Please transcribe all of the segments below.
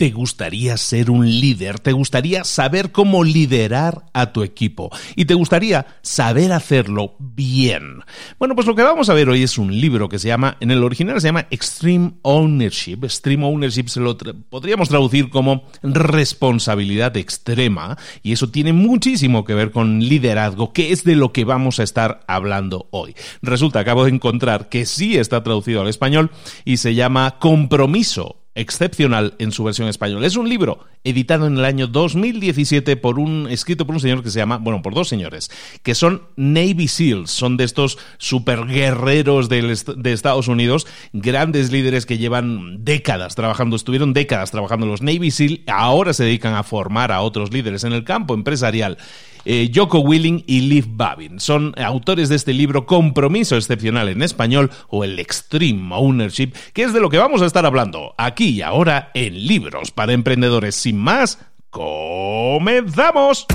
¿Te gustaría ser un líder? ¿Te gustaría saber cómo liderar a tu equipo? ¿Y te gustaría saber hacerlo bien? Bueno, pues lo que vamos a ver hoy es un libro que se llama, en el original se llama Extreme Ownership. Extreme Ownership se lo podríamos traducir como responsabilidad extrema y eso tiene muchísimo que ver con liderazgo, que es de lo que vamos a estar hablando hoy. Resulta, acabo de encontrar que sí está traducido al español y se llama Compromiso excepcional en su versión española. Es un libro editado en el año 2017 por un escrito por un señor que se llama, bueno, por dos señores, que son Navy SEALs, son de estos superguerreros de Estados Unidos, grandes líderes que llevan décadas trabajando, estuvieron décadas trabajando los Navy SEAL, ahora se dedican a formar a otros líderes en el campo empresarial. Eh, Joko Willing y Liv Babin. Son autores de este libro Compromiso Excepcional en español o el Extreme Ownership, que es de lo que vamos a estar hablando aquí y ahora en Libros para Emprendedores. Sin más, comenzamos.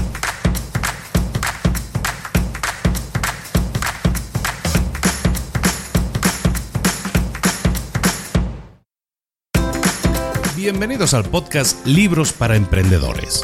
Bienvenidos al podcast Libros para Emprendedores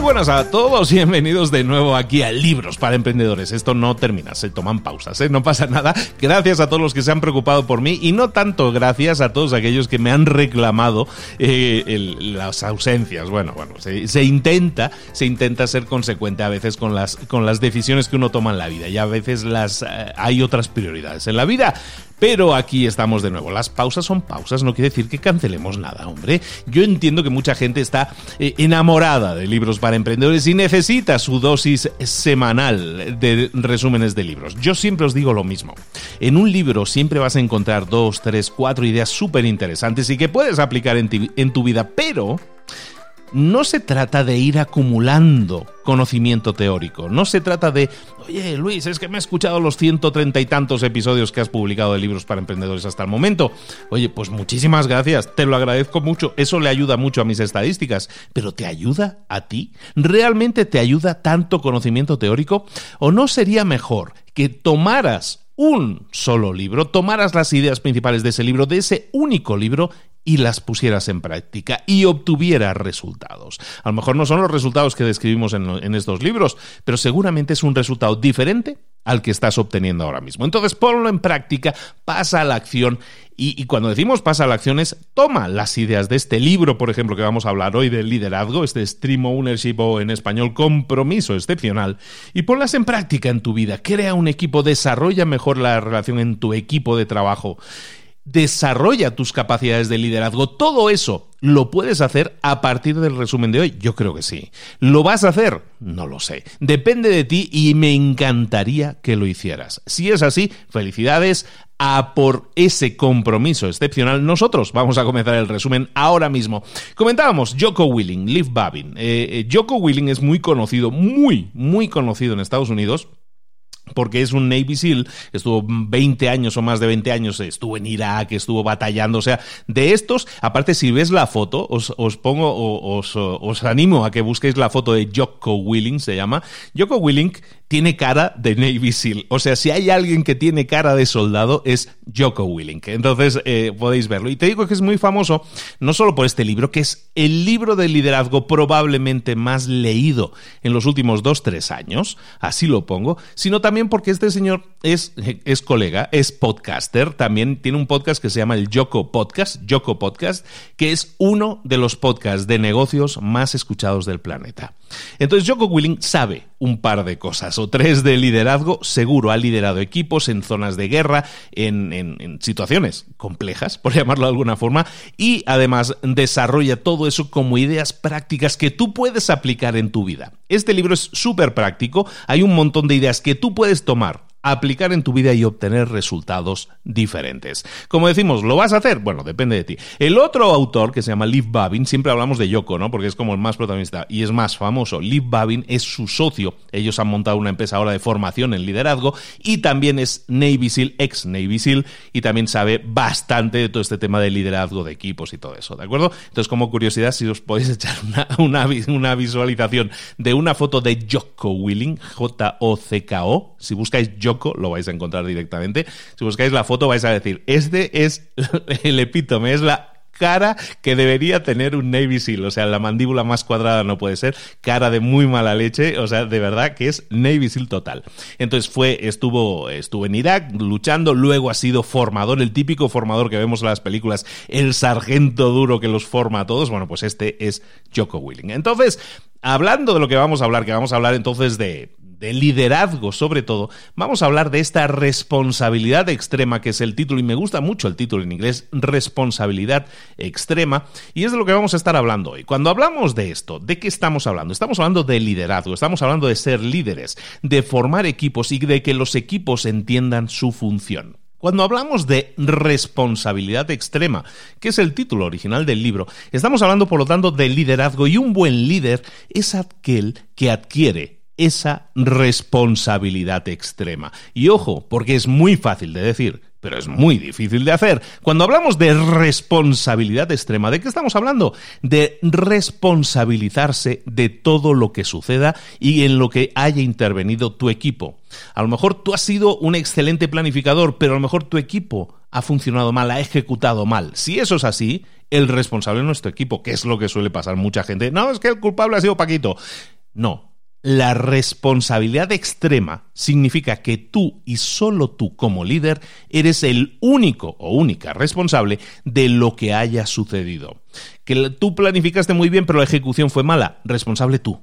Buenas a todos bienvenidos de nuevo aquí a Libros para Emprendedores. Esto no termina, se toman pausas, ¿eh? no pasa nada. Gracias a todos los que se han preocupado por mí y no tanto gracias a todos aquellos que me han reclamado eh, las ausencias. Bueno, bueno, se, intenta, se intenta ser consecuente a veces con las, con las decisiones que uno toma en la vida y a veces las, eh, hay otras prioridades en la vida. Pero aquí estamos de nuevo. Las pausas son pausas, no quiere decir que cancelemos nada, hombre. Yo entiendo que mucha gente está enamorada de libros para emprendedores y necesita su dosis semanal de resúmenes de libros. Yo siempre os digo lo mismo. En un libro siempre vas a encontrar dos, tres, cuatro ideas súper interesantes y que puedes aplicar en tu vida, pero no se trata de ir acumulando conocimiento teórico, no se trata de, oye Luis, es que me he escuchado los ciento treinta y tantos episodios que has publicado de libros para emprendedores hasta el momento. Oye, pues muchísimas gracias, te lo agradezco mucho, eso le ayuda mucho a mis estadísticas, pero ¿te ayuda a ti? ¿Realmente te ayuda tanto conocimiento teórico? ¿O no sería mejor que tomaras un solo libro, tomaras las ideas principales de ese libro, de ese único libro, y las pusieras en práctica y obtuvieras resultados. A lo mejor no son los resultados que describimos en, estos libros, pero seguramente es un resultado diferente al que estás obteniendo ahora mismo. Entonces ponlo en práctica, pasa a la acción y, cuando decimos pasa a la acción es toma las ideas de este libro, por ejemplo, que vamos a hablar hoy del liderazgo, este Stream Ownership o en español compromiso excepcional, y ponlas en práctica en tu vida. Crea un equipo, desarrolla mejor la relación en tu equipo de trabajo desarrolla tus capacidades de liderazgo. Todo eso lo puedes hacer a partir del resumen de hoy. Yo creo que sí. ¿Lo vas a hacer? No lo sé. Depende de ti y me encantaría que lo hicieras. Si es así, felicidades. A por ese compromiso excepcional, nosotros vamos a comenzar el resumen ahora mismo. Comentábamos Joko Willing, Liv Babin. Eh, eh, Joko Willing es muy conocido, muy, muy conocido en Estados Unidos porque es un Navy SEAL, estuvo 20 años o más de 20 años, estuvo en Irak, estuvo batallando, o sea, de estos, aparte si ves la foto, os, pongo, os, os, animo a que busquéis la foto de Jocko Willing, se llama. Jocko Willing tiene cara de Navy SEAL. O sea, si hay alguien que tiene cara de soldado es Joko Willink. Entonces eh, podéis verlo. Y te digo que es muy famoso, no solo por este libro, que es el libro de liderazgo probablemente más leído en los últimos dos, tres años, así lo pongo, sino también porque este señor es, es colega, es podcaster, también tiene un podcast que se llama el Joko Podcast, Joko Podcast, que es uno de los podcasts de negocios más escuchados del planeta. Entonces Joko Willing sabe un par de cosas, o tres de liderazgo, seguro ha liderado equipos en zonas de guerra, en, en, situaciones complejas, por llamarlo de alguna forma, y además desarrolla todo eso como ideas prácticas que tú puedes aplicar en tu vida. Este libro es súper práctico, hay un montón de ideas que tú puedes tomar aplicar en tu vida y obtener resultados diferentes. Como decimos, ¿lo vas a hacer? Bueno, depende de ti. El otro autor, que se llama Liv Babin, siempre hablamos de Yoko, ¿no? Porque es como el más protagonista y es más famoso. Liv Babin es su socio. Ellos han montado una empresa ahora de formación en liderazgo y también es Navy SEAL, ex Navy SEAL, y también sabe bastante de todo este tema de liderazgo de equipos y todo eso, ¿de acuerdo? Entonces, como curiosidad, si os podéis echar una, visualización de una foto de Joko Willing, J-O-C-K-O, si buscáis Lo vais a encontrar directamente. Si buscáis la foto vais a decir, este es el epítome, es la cara que debería tener un Navy SEAL. O sea, la mandíbula más cuadrada no puede ser, cara de muy mala leche, o sea, de verdad que es Navy SEAL total. Entonces fue, estuvo, estuvo en Irak luchando, luego ha sido formador, el típico formador que vemos en las películas, el sargento duro que los forma a todos. Bueno, pues este es Joko Willing. Entonces, hablando de lo que vamos a hablar, que vamos a hablar entonces de, de liderazgo sobre todo, vamos a hablar de esta responsabilidad extrema, que es el título, y me gusta mucho el título en inglés, responsabilidad extrema, y es de lo que vamos a estar hablando hoy. Cuando hablamos de esto, ¿de qué estamos hablando? Estamos hablando de liderazgo, estamos hablando de ser líderes, de formar equipos y de que los equipos entiendan su función. Cuando hablamos de responsabilidad extrema, que es el título original del libro, estamos hablando por lo tanto de liderazgo y un buen líder es aquel que adquiere esa responsabilidad extrema. Y ojo, porque es muy fácil de decir, pero es muy difícil de hacer. Cuando hablamos de responsabilidad extrema, ¿de qué estamos hablando? De responsabilizarse de todo lo que suceda y en lo que haya intervenido tu equipo. A lo mejor tú has sido un excelente planificador, pero a lo mejor tu equipo ha funcionado mal, ha ejecutado mal. Si eso es así, el responsable es nuestro equipo, que es lo que suele pasar mucha gente. No, es que el culpable ha sido Paquito. No, la responsabilidad extrema significa que tú y solo tú como líder eres el único o única responsable de lo que haya sucedido. Que tú planificaste muy bien pero la ejecución fue mala, responsable tú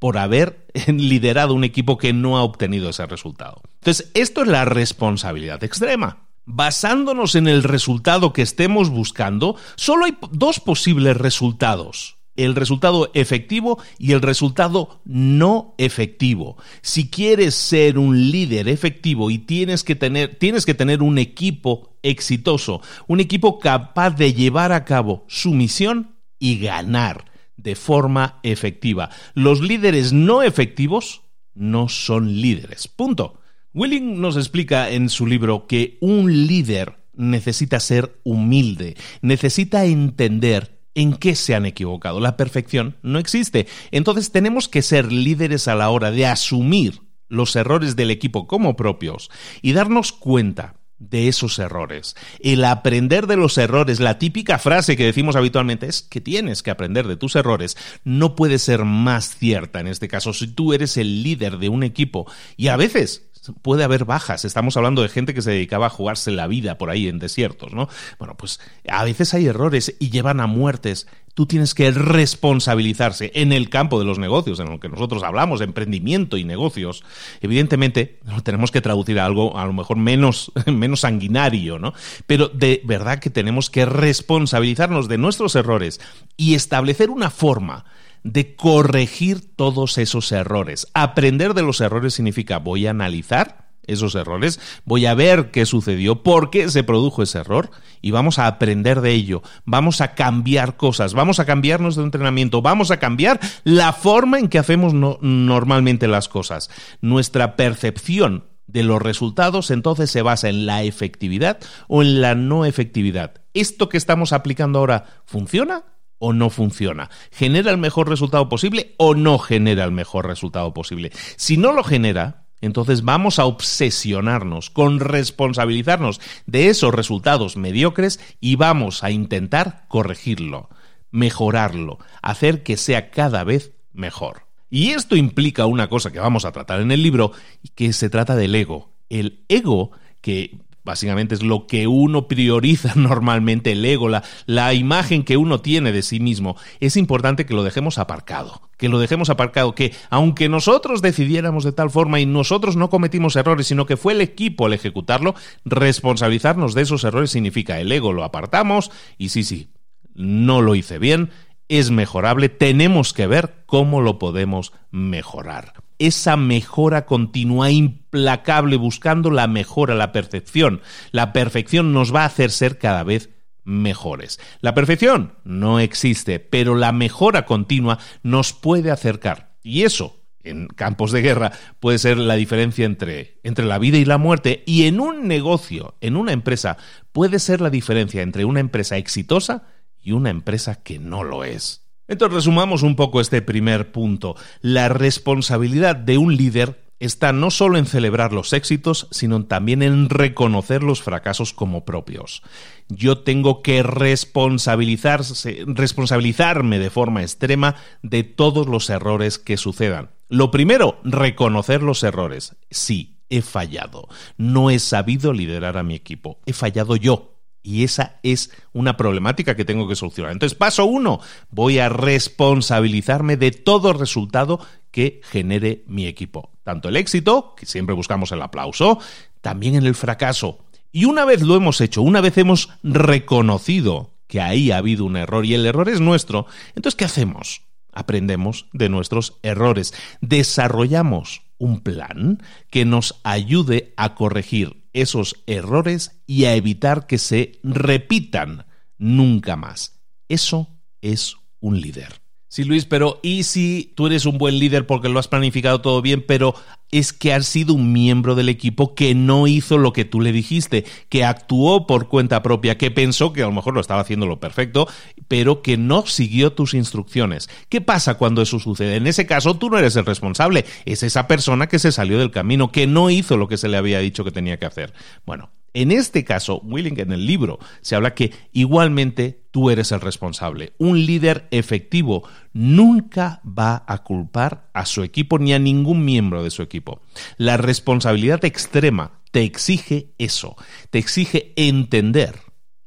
por haber liderado un equipo que no ha obtenido ese resultado. Entonces, esto es la responsabilidad extrema. Basándonos en el resultado que estemos buscando, solo hay dos posibles resultados el resultado efectivo y el resultado no efectivo. Si quieres ser un líder efectivo y tienes que tener, tienes que tener un equipo exitoso, un equipo capaz de llevar a cabo su misión y ganar de forma efectiva. Los líderes no efectivos no son líderes. Punto. Willing nos explica en su libro que un líder necesita ser humilde, necesita entender en qué se han equivocado. La perfección no existe. Entonces tenemos que ser líderes a la hora de asumir los errores del equipo como propios y darnos cuenta de esos errores. El aprender de los errores, la típica frase que decimos habitualmente es que tienes que aprender de tus errores, no puede ser más cierta en este caso si tú eres el líder de un equipo y a veces puede haber bajas. Estamos hablando de gente que se dedicaba a jugarse la vida por ahí en desiertos, ¿no? Bueno, pues a veces hay errores y llevan a muertes. Tú tienes que responsabilizarse en el campo de los negocios, en lo que nosotros hablamos, emprendimiento y negocios. Evidentemente, lo tenemos que traducir a algo a lo mejor menos, menos sanguinario, ¿no? Pero de verdad que tenemos que responsabilizarnos de nuestros errores y establecer una forma de corregir todos esos errores. Aprender de los errores significa voy a analizar esos errores, voy a ver qué sucedió, por qué se produjo ese error y vamos a aprender de ello, vamos a cambiar cosas, vamos a cambiar nuestro entrenamiento, vamos a cambiar la forma en que hacemos normalmente las cosas. Nuestra percepción de los resultados entonces se basa en la efectividad o en la no efectividad. ¿Esto que estamos aplicando ahora funciona? O no funciona? ¿Genera el mejor resultado posible o no genera el mejor resultado posible? Si no lo genera, entonces vamos a obsesionarnos con responsabilizarnos de esos resultados mediocres y vamos a intentar corregirlo, mejorarlo, hacer que sea cada vez mejor. Y esto implica una cosa que vamos a tratar en el libro, que se trata del ego. El ego que básicamente es lo que uno prioriza normalmente, el ego, la, la, imagen que uno tiene de sí mismo, es importante que lo dejemos aparcado, que lo dejemos aparcado, que aunque nosotros decidiéramos de tal forma y nosotros no cometimos errores, sino que fue el equipo el ejecutarlo, responsabilizarnos de esos errores significa el ego lo apartamos y sí, sí, no lo hice bien, es mejorable, tenemos que ver cómo lo podemos mejorar esa mejora continua, implacable, buscando la mejora, la perfección. La perfección nos va a hacer ser cada vez mejores. La perfección no existe, pero la mejora continua nos puede acercar. Y eso, en campos de guerra, puede ser la diferencia entre, entre la vida y la muerte. Y en un negocio, en una empresa, puede ser la diferencia entre una empresa exitosa y una empresa que no lo es. Entonces resumamos un poco este primer punto. La responsabilidad de un líder está no solo en celebrar los éxitos, sino también en reconocer los fracasos como propios. Yo tengo que responsabilizarme de forma extrema de todos los errores que sucedan. Lo primero, reconocer los errores. Sí, he fallado. No he sabido liderar a mi equipo. He fallado yo. Y esa es una problemática que tengo que solucionar. Entonces, paso uno, voy a responsabilizarme de todo resultado que genere mi equipo. Tanto el éxito, que siempre buscamos el aplauso, también en el fracaso. Y una vez lo hemos hecho, una vez hemos reconocido que ahí ha habido un error y el error es nuestro, entonces, ¿qué hacemos? Aprendemos de nuestros errores, desarrollamos un plan que nos ayude a corregir esos errores y a evitar que se repitan nunca más. Eso es un líder. Sí, Luis, pero ¿y si tú eres un buen líder porque lo has planificado todo bien, pero es que has sido un miembro del equipo que no hizo lo que tú le dijiste, que actuó por cuenta propia, que pensó que a lo mejor lo estaba haciendo lo perfecto, pero que no siguió tus instrucciones? ¿Qué pasa cuando eso sucede? En ese caso, tú no eres el responsable, es esa persona que se salió del camino, que no hizo lo que se le había dicho que tenía que hacer. Bueno, en este caso, Willing, en el libro, se habla que igualmente tú eres el responsable. Un líder efectivo nunca va a culpar a su equipo ni a ningún miembro de su equipo. La responsabilidad extrema te exige eso, te exige entender,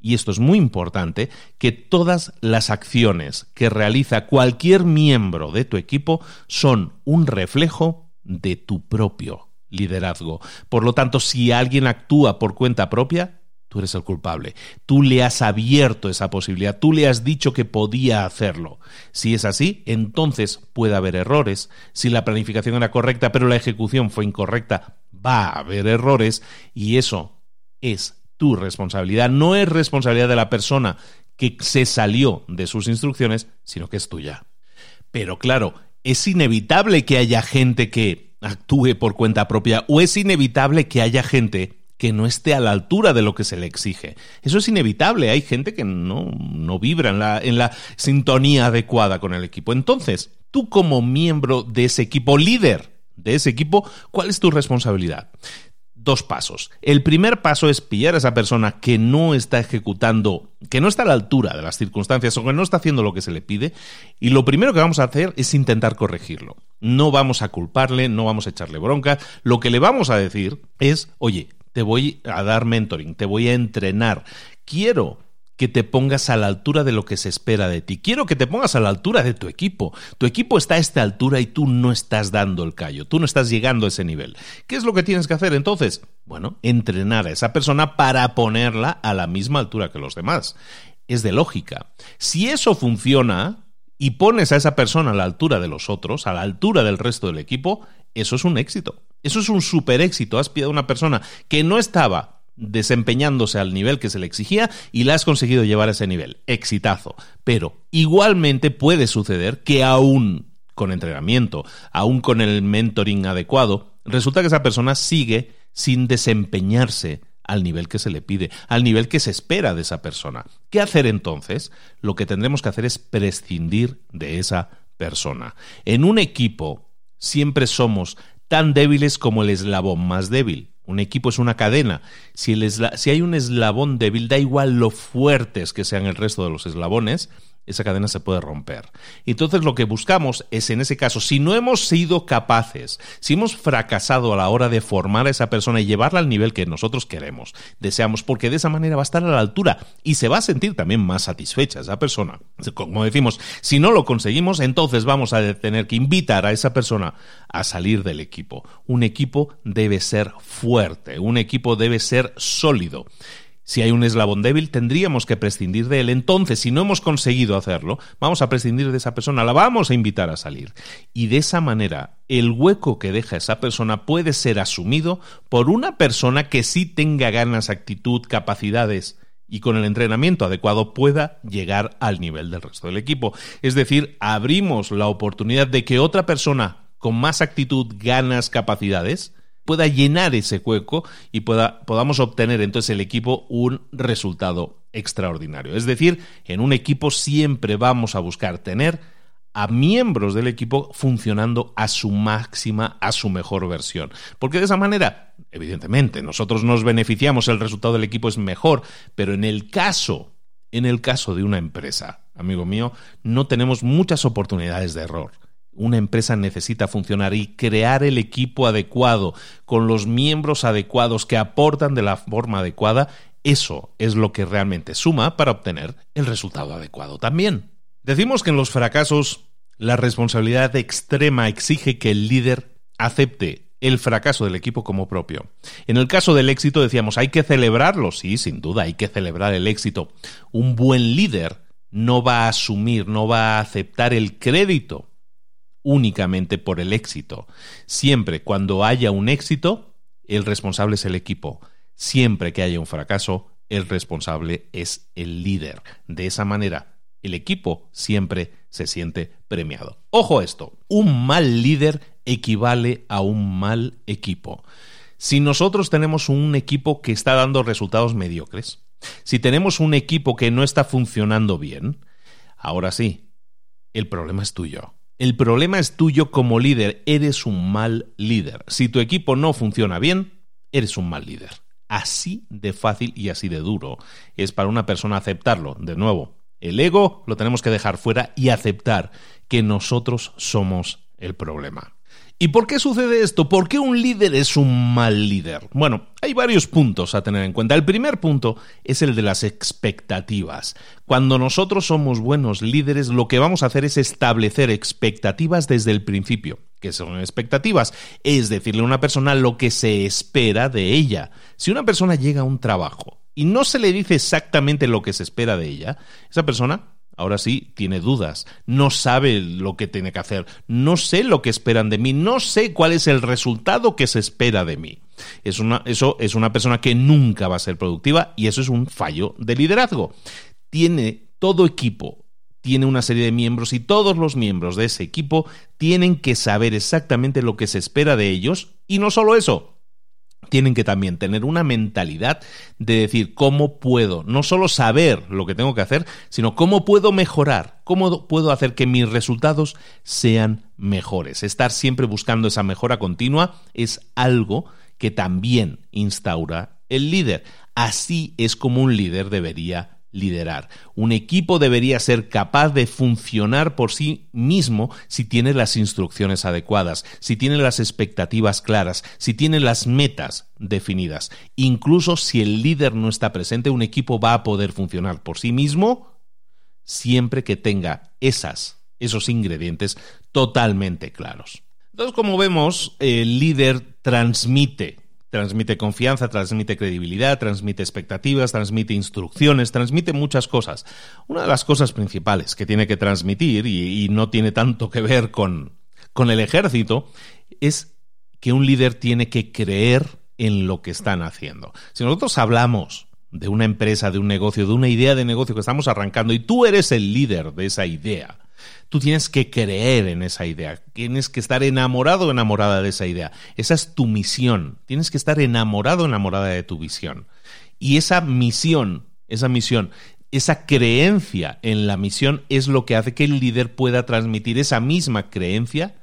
y esto es muy importante, que todas las acciones que realiza cualquier miembro de tu equipo son un reflejo de tu propio liderazgo. Por lo tanto, si alguien actúa por cuenta propia, tú eres el culpable. Tú le has abierto esa posibilidad, tú le has dicho que podía hacerlo. Si es así, entonces puede haber errores. Si la planificación era correcta pero la ejecución fue incorrecta, va a haber errores y eso es tu responsabilidad. No es responsabilidad de la persona que se salió de sus instrucciones, sino que es tuya. Pero claro, es inevitable que haya gente que actúe por cuenta propia o es inevitable que haya gente que no esté a la altura de lo que se le exige. Eso es inevitable. Hay gente que no, no vibra en la, en la sintonía adecuada con el equipo. Entonces, tú como miembro de ese equipo, líder de ese equipo, ¿cuál es tu responsabilidad? Dos pasos. El primer paso es pillar a esa persona que no está ejecutando, que no está a la altura de las circunstancias o que no está haciendo lo que se le pide. Y lo primero que vamos a hacer es intentar corregirlo. No vamos a culparle, no vamos a echarle bronca. Lo que le vamos a decir es, oye, te voy a dar mentoring, te voy a entrenar. Quiero que te pongas a la altura de lo que se espera de ti. Quiero que te pongas a la altura de tu equipo. Tu equipo está a esta altura y tú no estás dando el callo, tú no estás llegando a ese nivel. ¿Qué es lo que tienes que hacer entonces? Bueno, entrenar a esa persona para ponerla a la misma altura que los demás. Es de lógica. Si eso funciona y pones a esa persona a la altura de los otros, a la altura del resto del equipo, eso es un éxito. Eso es un super éxito. Has pillado a una persona que no estaba desempeñándose al nivel que se le exigía y la has conseguido llevar a ese nivel. Exitazo. Pero igualmente puede suceder que aún con entrenamiento, aún con el mentoring adecuado, resulta que esa persona sigue sin desempeñarse al nivel que se le pide, al nivel que se espera de esa persona. ¿Qué hacer entonces? Lo que tendremos que hacer es prescindir de esa persona. En un equipo siempre somos tan débiles como el eslabón más débil. Un equipo es una cadena. Si, si, hay un eslabón débil, da igual lo fuertes que sean el resto de los eslabones, esa cadena se puede romper. Entonces lo que buscamos es, en ese caso, si no hemos sido capaces, si hemos fracasado a la hora de formar a esa persona y llevarla al nivel que nosotros queremos, deseamos, porque de esa manera va a estar a la altura y se va a sentir también más satisfecha esa persona. Como decimos, si no lo conseguimos, entonces vamos a tener que invitar a esa persona a salir del equipo. Un equipo debe ser fuerte, un equipo debe ser sólido. Si hay un eslabón débil, tendríamos que prescindir de él. Entonces, si no hemos conseguido hacerlo, vamos a prescindir de esa persona, la vamos a invitar a salir. Y de esa manera, el hueco que deja esa persona puede ser asumido por una persona que sí tenga ganas, actitud, capacidades y con el entrenamiento adecuado pueda llegar al nivel del resto del equipo. Es decir, abrimos la oportunidad de que otra persona con más actitud, ganas, capacidades, pueda llenar ese hueco y pueda, podamos obtener entonces el equipo un resultado extraordinario. Es decir, en un equipo siempre vamos a buscar tener a miembros del equipo funcionando a su máxima, a su mejor versión. Porque de esa manera, evidentemente, nosotros nos beneficiamos, el resultado del equipo es mejor, pero en el caso, en el caso de una empresa, amigo mío, no tenemos muchas oportunidades de error una empresa necesita funcionar y crear el equipo adecuado, con los miembros adecuados que aportan de la forma adecuada, eso es lo que realmente suma para obtener el resultado adecuado también. Decimos que en los fracasos la responsabilidad extrema exige que el líder acepte el fracaso del equipo como propio. En el caso del éxito decíamos, hay que celebrarlo, sí, sin duda, hay que celebrar el éxito. Un buen líder no va a asumir, no va a aceptar el crédito únicamente por el éxito. Siempre cuando haya un éxito, el responsable es el equipo. Siempre que haya un fracaso, el responsable es el líder. De esa manera, el equipo siempre se siente premiado. Ojo esto, un mal líder equivale a un mal equipo. Si nosotros tenemos un equipo que está dando resultados mediocres, si tenemos un equipo que no está funcionando bien, ahora sí, el problema es tuyo. El problema es tuyo como líder. Eres un mal líder. Si tu equipo no funciona bien, eres un mal líder. Así de fácil y así de duro es para una persona aceptarlo. De nuevo, el ego lo tenemos que dejar fuera y aceptar que nosotros somos el problema. ¿Y por qué sucede esto? ¿Por qué un líder es un mal líder? Bueno, hay varios puntos a tener en cuenta. El primer punto es el de las expectativas. Cuando nosotros somos buenos líderes, lo que vamos a hacer es establecer expectativas desde el principio. ¿Qué son expectativas? Es decirle a una persona lo que se espera de ella. Si una persona llega a un trabajo y no se le dice exactamente lo que se espera de ella, esa persona Ahora sí, tiene dudas, no sabe lo que tiene que hacer, no sé lo que esperan de mí, no sé cuál es el resultado que se espera de mí. Es una, eso es una persona que nunca va a ser productiva y eso es un fallo de liderazgo. Tiene todo equipo, tiene una serie de miembros y todos los miembros de ese equipo tienen que saber exactamente lo que se espera de ellos y no solo eso, tienen que también tener una mentalidad de decir cómo puedo no solo saber lo que tengo que hacer, sino cómo puedo mejorar, cómo puedo hacer que mis resultados sean mejores. Estar siempre buscando esa mejora continua es algo que también instaura el líder. Así es como un líder debería liderar. Un equipo debería ser capaz de funcionar por sí mismo si tiene las instrucciones adecuadas, si tiene las expectativas claras, si tiene las metas definidas. Incluso si el líder no está presente, un equipo va a poder funcionar por sí mismo siempre que tenga esas, esos ingredientes totalmente claros. Entonces, como vemos, el líder transmite transmite confianza, transmite credibilidad, transmite expectativas, transmite instrucciones, transmite muchas cosas. Una de las cosas principales que tiene que transmitir, y, no tiene tanto que ver con, con el ejército, es que un líder tiene que creer en lo que están haciendo. Si nosotros hablamos de una empresa, de un negocio, de una idea de negocio que estamos arrancando y tú eres el líder de esa idea, Tú tienes que creer en esa idea, tienes que estar enamorado o enamorada de esa idea. Esa es tu misión. Tienes que estar enamorado o enamorada de tu visión. Y esa misión, esa misión, esa creencia en la misión es lo que hace que el líder pueda transmitir esa misma creencia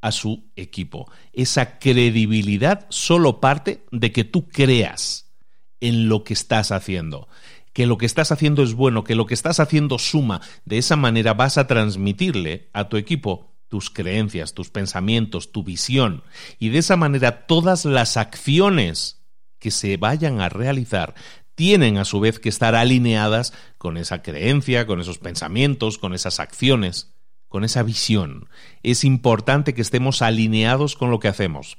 a su equipo. Esa credibilidad solo parte de que tú creas en lo que estás haciendo que lo que estás haciendo es bueno, que lo que estás haciendo suma. De esa manera vas a transmitirle a tu equipo tus creencias, tus pensamientos, tu visión. Y de esa manera todas las acciones que se vayan a realizar tienen a su vez que estar alineadas con esa creencia, con esos pensamientos, con esas acciones, con esa visión. Es importante que estemos alineados con lo que hacemos.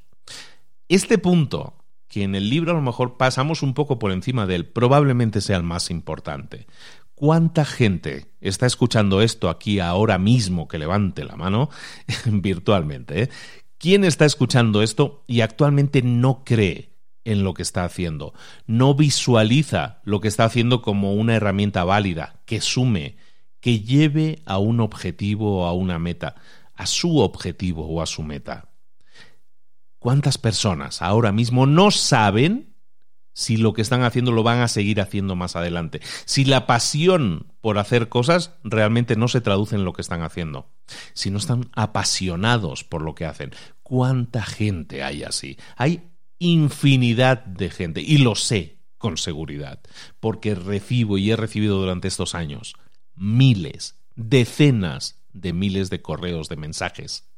Este punto que en el libro a lo mejor pasamos un poco por encima de él, probablemente sea el más importante. ¿Cuánta gente está escuchando esto aquí ahora mismo que levante la mano virtualmente? Eh? ¿Quién está escuchando esto y actualmente no cree en lo que está haciendo? No visualiza lo que está haciendo como una herramienta válida, que sume, que lleve a un objetivo o a una meta, a su objetivo o a su meta. ¿Cuántas personas ahora mismo no saben si lo que están haciendo lo van a seguir haciendo más adelante? Si la pasión por hacer cosas realmente no se traduce en lo que están haciendo. Si no están apasionados por lo que hacen. ¿Cuánta gente hay así? Hay infinidad de gente y lo sé con seguridad, porque recibo y he recibido durante estos años miles, decenas de miles de correos, de mensajes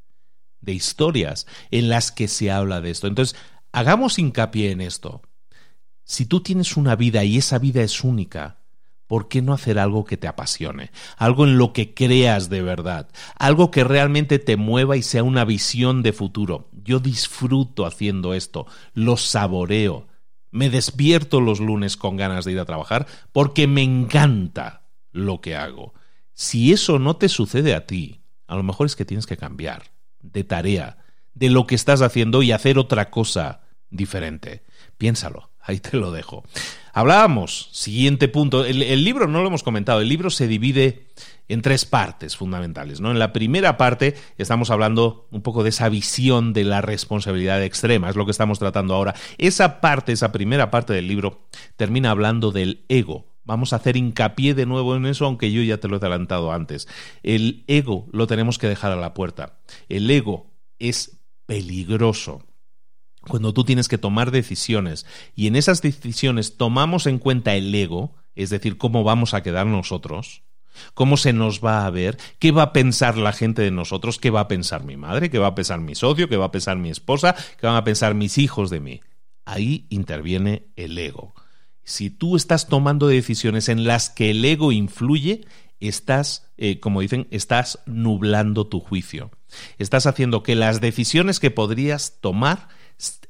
de historias en las que se habla de esto. Entonces, hagamos hincapié en esto. Si tú tienes una vida y esa vida es única, ¿por qué no hacer algo que te apasione? Algo en lo que creas de verdad, algo que realmente te mueva y sea una visión de futuro. Yo disfruto haciendo esto, lo saboreo, me despierto los lunes con ganas de ir a trabajar porque me encanta lo que hago. Si eso no te sucede a ti, a lo mejor es que tienes que cambiar de tarea, de lo que estás haciendo y hacer otra cosa diferente. Piénsalo, ahí te lo dejo. Hablábamos, siguiente punto, el, libro no lo hemos comentado, el libro se divide en tres partes fundamentales. ¿no? En la primera parte estamos hablando un poco de esa visión de la responsabilidad extrema, es lo que estamos tratando ahora. Esa parte, esa primera parte del libro, termina hablando del ego, Vamos a hacer hincapié de nuevo en eso, aunque yo ya te lo he adelantado antes. El ego lo tenemos que dejar a la puerta. El ego es peligroso. Cuando tú tienes que tomar decisiones y en esas decisiones tomamos en cuenta el ego, es decir, cómo vamos a quedar nosotros, cómo se nos va a ver, qué va a pensar la gente de nosotros, qué va a pensar mi madre, qué va a pensar mi socio, qué va a pensar mi esposa, qué van a pensar mis hijos de mí. Ahí interviene el ego. Si tú estás tomando decisiones en las que el ego influye, estás, eh, como dicen, estás nublando tu juicio. Estás haciendo que las decisiones que podrías tomar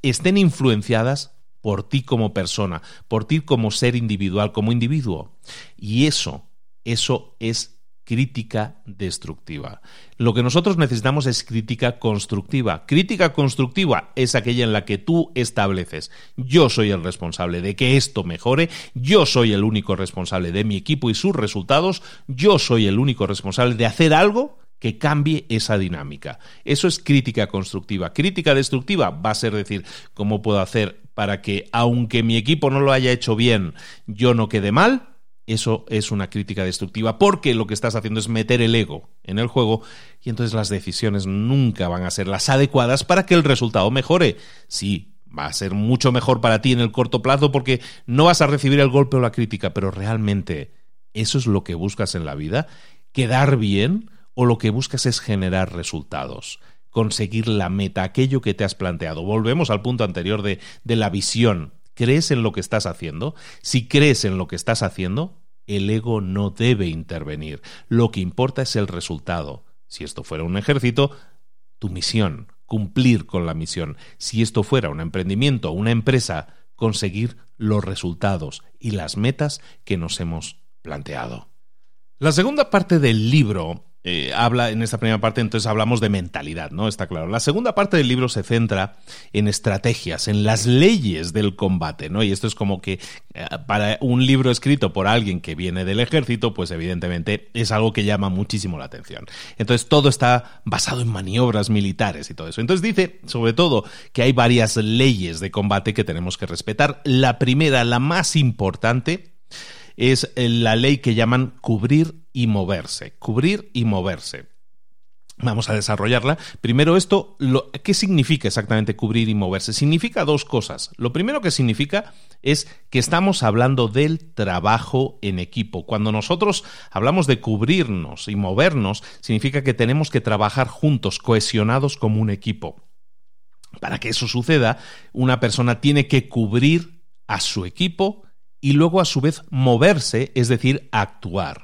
estén influenciadas por ti como persona, por ti como ser individual, como individuo. Y eso, eso es crítica destructiva. Lo que nosotros necesitamos es crítica constructiva. Crítica constructiva es aquella en la que tú estableces, yo soy el responsable de que esto mejore, yo soy el único responsable de mi equipo y sus resultados, yo soy el único responsable de hacer algo que cambie esa dinámica. Eso es crítica constructiva. Crítica destructiva va a ser decir, ¿cómo puedo hacer para que, aunque mi equipo no lo haya hecho bien, yo no quede mal? Eso es una crítica destructiva porque lo que estás haciendo es meter el ego en el juego y entonces las decisiones nunca van a ser las adecuadas para que el resultado mejore. Sí, va a ser mucho mejor para ti en el corto plazo porque no vas a recibir el golpe o la crítica, pero realmente eso es lo que buscas en la vida, quedar bien o lo que buscas es generar resultados conseguir la meta, aquello que te has planteado. Volvemos al punto anterior de, de la visión ¿Crees en lo que estás haciendo? Si crees en lo que estás haciendo, el ego no debe intervenir. Lo que importa es el resultado. Si esto fuera un ejército, tu misión, cumplir con la misión. Si esto fuera un emprendimiento, una empresa, conseguir los resultados y las metas que nos hemos planteado. La segunda parte del libro eh, habla en esta primera parte, entonces hablamos de mentalidad, ¿no? Está claro. La segunda parte del libro se centra en estrategias, en las leyes del combate, ¿no? Y esto es como que eh, para un libro escrito por alguien que viene del ejército, pues evidentemente es algo que llama muchísimo la atención. Entonces todo está basado en maniobras militares y todo eso. Entonces dice, sobre todo, que hay varias leyes de combate que tenemos que respetar. La primera, la más importante, es la ley que llaman cubrir y moverse. Cubrir y moverse. Vamos a desarrollarla. Primero esto, ¿qué significa exactamente cubrir y moverse? Significa dos cosas. Lo primero que significa es que estamos hablando del trabajo en equipo. Cuando nosotros hablamos de cubrirnos y movernos, significa que tenemos que trabajar juntos, cohesionados como un equipo. Para que eso suceda, una persona tiene que cubrir a su equipo y luego a su vez moverse, es decir, actuar.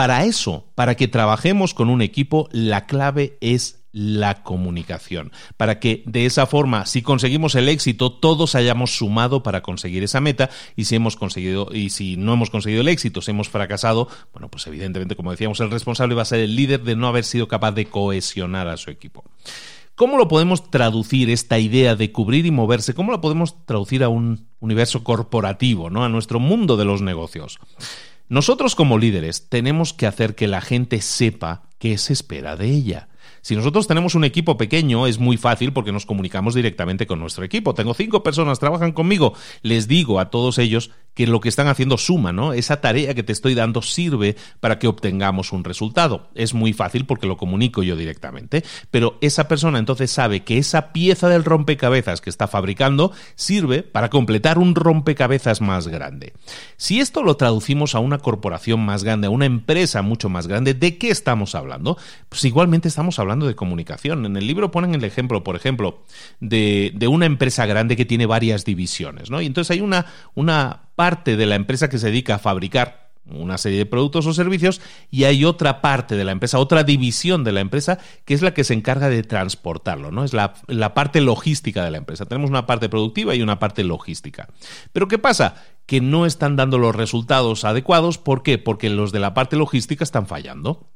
Para eso, para que trabajemos con un equipo, la clave es la comunicación, para que de esa forma, si conseguimos el éxito, todos hayamos sumado para conseguir esa meta y si hemos conseguido y si no hemos conseguido el éxito, si hemos fracasado, bueno, pues evidentemente, como decíamos, el responsable va a ser el líder de no haber sido capaz de cohesionar a su equipo. ¿Cómo lo podemos traducir esta idea de cubrir y moverse? ¿Cómo lo podemos traducir a un universo corporativo, ¿no? a nuestro mundo de los negocios? Nosotros como líderes tenemos que hacer que la gente sepa qué se espera de ella. Si nosotros tenemos un equipo pequeño, es muy fácil porque nos comunicamos directamente con nuestro equipo. Tengo cinco personas, trabajan conmigo. Les digo a todos ellos que lo que están haciendo suma, ¿no? Esa tarea que te estoy dando sirve para que obtengamos un resultado. Es muy fácil porque lo comunico yo directamente, pero esa persona entonces sabe que esa pieza del rompecabezas que está fabricando sirve para completar un rompecabezas más grande. Si esto lo traducimos a una corporación más grande, a una empresa mucho más grande, ¿de qué estamos hablando? Pues igualmente estamos hablando de comunicación. En el libro ponen el ejemplo, por ejemplo, de, de una empresa grande que tiene varias divisiones, ¿no? Y entonces hay una, una parte de la empresa que se dedica a fabricar una serie de productos o servicios y hay otra parte de la empresa, otra división de la empresa que es la que se encarga de transportarlo, ¿no? Es la, la, parte logística de la empresa. Tenemos una parte productiva y una parte logística. Pero ¿qué pasa? Que no están dando los resultados adecuados. ¿Por qué? Porque los de la parte logística están fallando.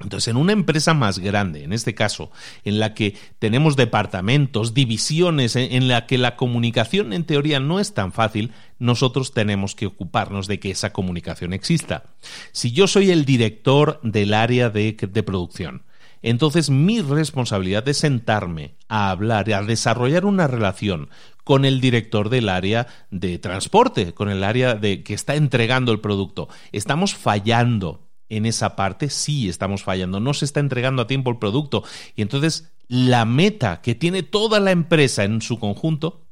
Entonces, en una empresa más grande, en este caso, en la que tenemos departamentos, divisiones, en la que la comunicación en teoría no es tan fácil, nosotros tenemos que ocuparnos de que esa comunicación exista. Si yo soy el director del área de, producción, entonces mi responsabilidad es sentarme a hablar, a desarrollar una relación con el director del área de transporte, con el área de que está entregando el producto. Estamos fallando en esa parte, sí estamos fallando, no se está entregando a tiempo el producto y entonces la meta que tiene toda la empresa en su conjunto